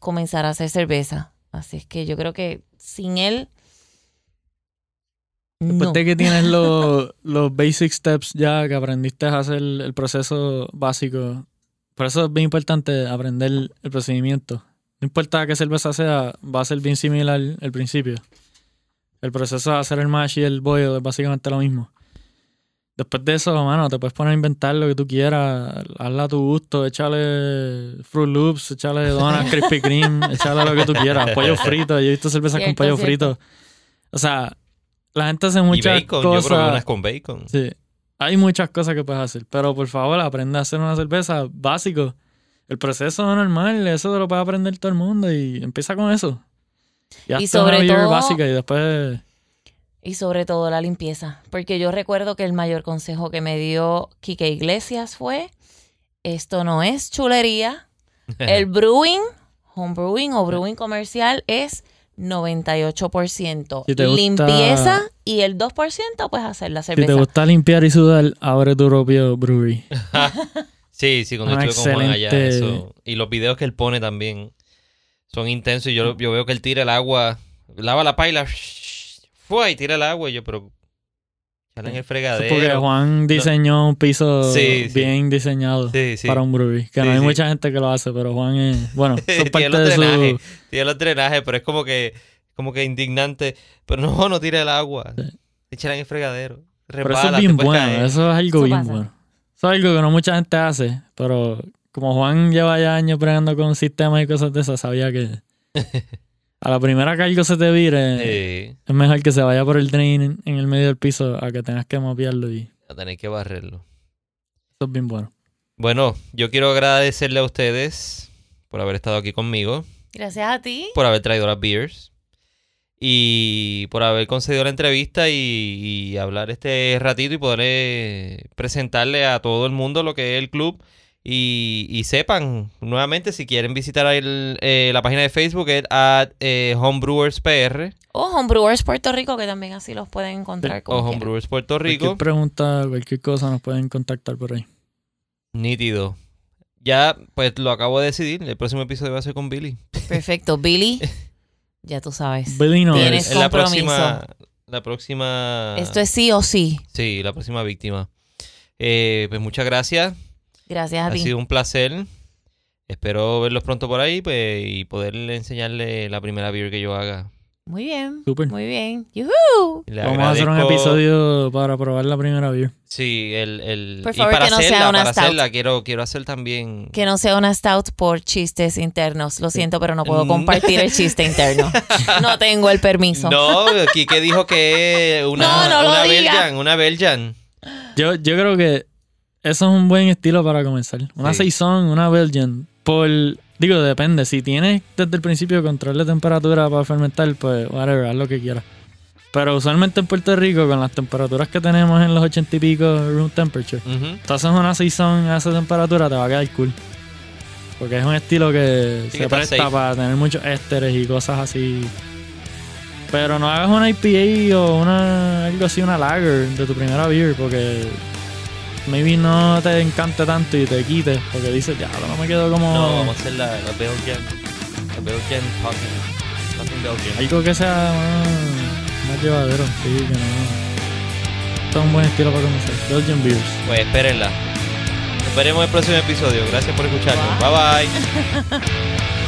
comenzar a hacer cerveza. Así es que yo creo que sin él, Después no. de que tienes los, [laughs] los basic steps ya, que aprendiste a hacer el proceso básico, por eso es bien importante aprender el procedimiento. No importa qué cerveza sea, va a ser bien similar al principio. El proceso de hacer el mash y el boil es básicamente lo mismo. Después de eso, mano, te puedes poner a inventar lo que tú quieras, hazla a tu gusto, échale Fruit Loops, échale donuts, Krispy Kreme, [laughs] échale lo que tú quieras, pollo frito, yo he visto cervezas con pollo cierto. frito. O sea, la gente hace Y muchas bacon, yo cosas. probé unas con bacon. Sí, hay muchas cosas que puedes hacer, pero por favor, aprende a hacer una cerveza básico. El proceso normal, eso te lo puede aprender todo el mundo y empieza con eso. Y, sobre una todo- básica y después Y sobre todo la limpieza. Porque yo recuerdo que el mayor consejo que me dio Quique Iglesias fue: esto no es chulería. [laughs] El brewing, home brewing o brewing comercial es 98%. Si gusta- Limpieza y el 2% pues hacer la si te cerveza. gusta limpiar y sudar, abre tu propio brewery. [laughs] Sí, sí, cuando Un estuve con Juan allá, eso. Y los videos que él pone también son intensos. Y yo, yo veo que él tira el agua, lava la paila, [laughs] fue y tira el agua. Y yo, pero. Sale en el es porque fregadero. Juan diseñó un piso Sí, sí. bien diseñado Sí, sí. para un brewery. Que Sí, no hay sí. mucha gente que lo hace, pero Juan es. Bueno, [laughs] Tiene parte los de drenajes, su. tiene los drenajes, pero es como que, como que indignante. Pero no, no tira el agua. Sí. Échala en el fregadero. Pero Resbala, eso es bien puedes bueno, caer. eso es algo Eso bien pasa. bueno. Eso es algo que no mucha gente hace, pero como Juan lleva ya años bregando con sistemas y cosas de esas, sabía que [laughs] a la primera que algo se te vire, Sí, es mejor que se vaya por el drain en, el medio del piso a que tengas que mapearlo y a tener que barrerlo. eso es bien bueno. Bueno, yo quiero agradecerle a ustedes por haber estado aquí conmigo, Gracias a ti. por haber traído las beers y por haber concedido la entrevista y, y hablar este ratito y poder eh, presentarle a todo el mundo lo que es el club y, y sepan nuevamente si quieren visitar el, eh, la página de Facebook es at eh, HomeBrewersPR O Homebrewers Puerto Rico, que también así los pueden encontrar. o como quieran. Homebrewers Puerto Rico. Cualquier pregunta, cualquier cosa nos pueden contactar por ahí. Nítido. Ya, pues lo acabo de decidir. El próximo episodio va a ser con Billy. Perfecto. Billy, ya tú sabes. Billy no Tienes es. La próxima. La próxima. Esto es sí o sí. Sí, la próxima víctima. Eh, pues muchas gracias. Gracias a Ha ti. sido un placer. Espero verlos pronto por ahí pues, y poderle enseñarle la primera beer que yo haga. Muy bien. Súper. Muy bien. ¡Yuhu! Le Vamos a hacer un episodio para probar la primera beer. Sí, el, el Por y favor, para que no sea una para stout. hacerla quiero quiero hacer también Que no sea una stout por chistes internos. Lo siento, pero no puedo Mm. compartir el chiste interno. [laughs] No tengo el permiso. No, Kike dijo que una No, no lo una. Belgian, una Belgian. Yo, yo creo que eso es un buen estilo para comenzar. Una Sí. Saison, una Belgian. Por, digo, depende. Si tienes desde el principio control de temperatura para fermentar, pues whatever, haz lo que quieras. Pero usualmente en Puerto Rico, con las temperaturas que tenemos en los ochenta y pico room temperature, Ujú. tú haces una Saison a esa temperatura, te va a quedar cool. Porque es un estilo que Sí, se presta safe. para tener muchos ésteres y cosas así. Pero no hagas una IPA o una algo así, una lager de tu primera beer, porque maybe no te encante tanto y te quites, porque dices, ya, no me quedo como No, vamos a hacer la, la Belgian. La Belgian Talking. Talking Belgian. algo que sea más, más llevadero, sí, que no. Esto es un buen estilo para comenzar. Belgian Beers. Pues espérenla. Nos veremos en el próximo episodio. Gracias por escucharnos. Bye bye. [laughs]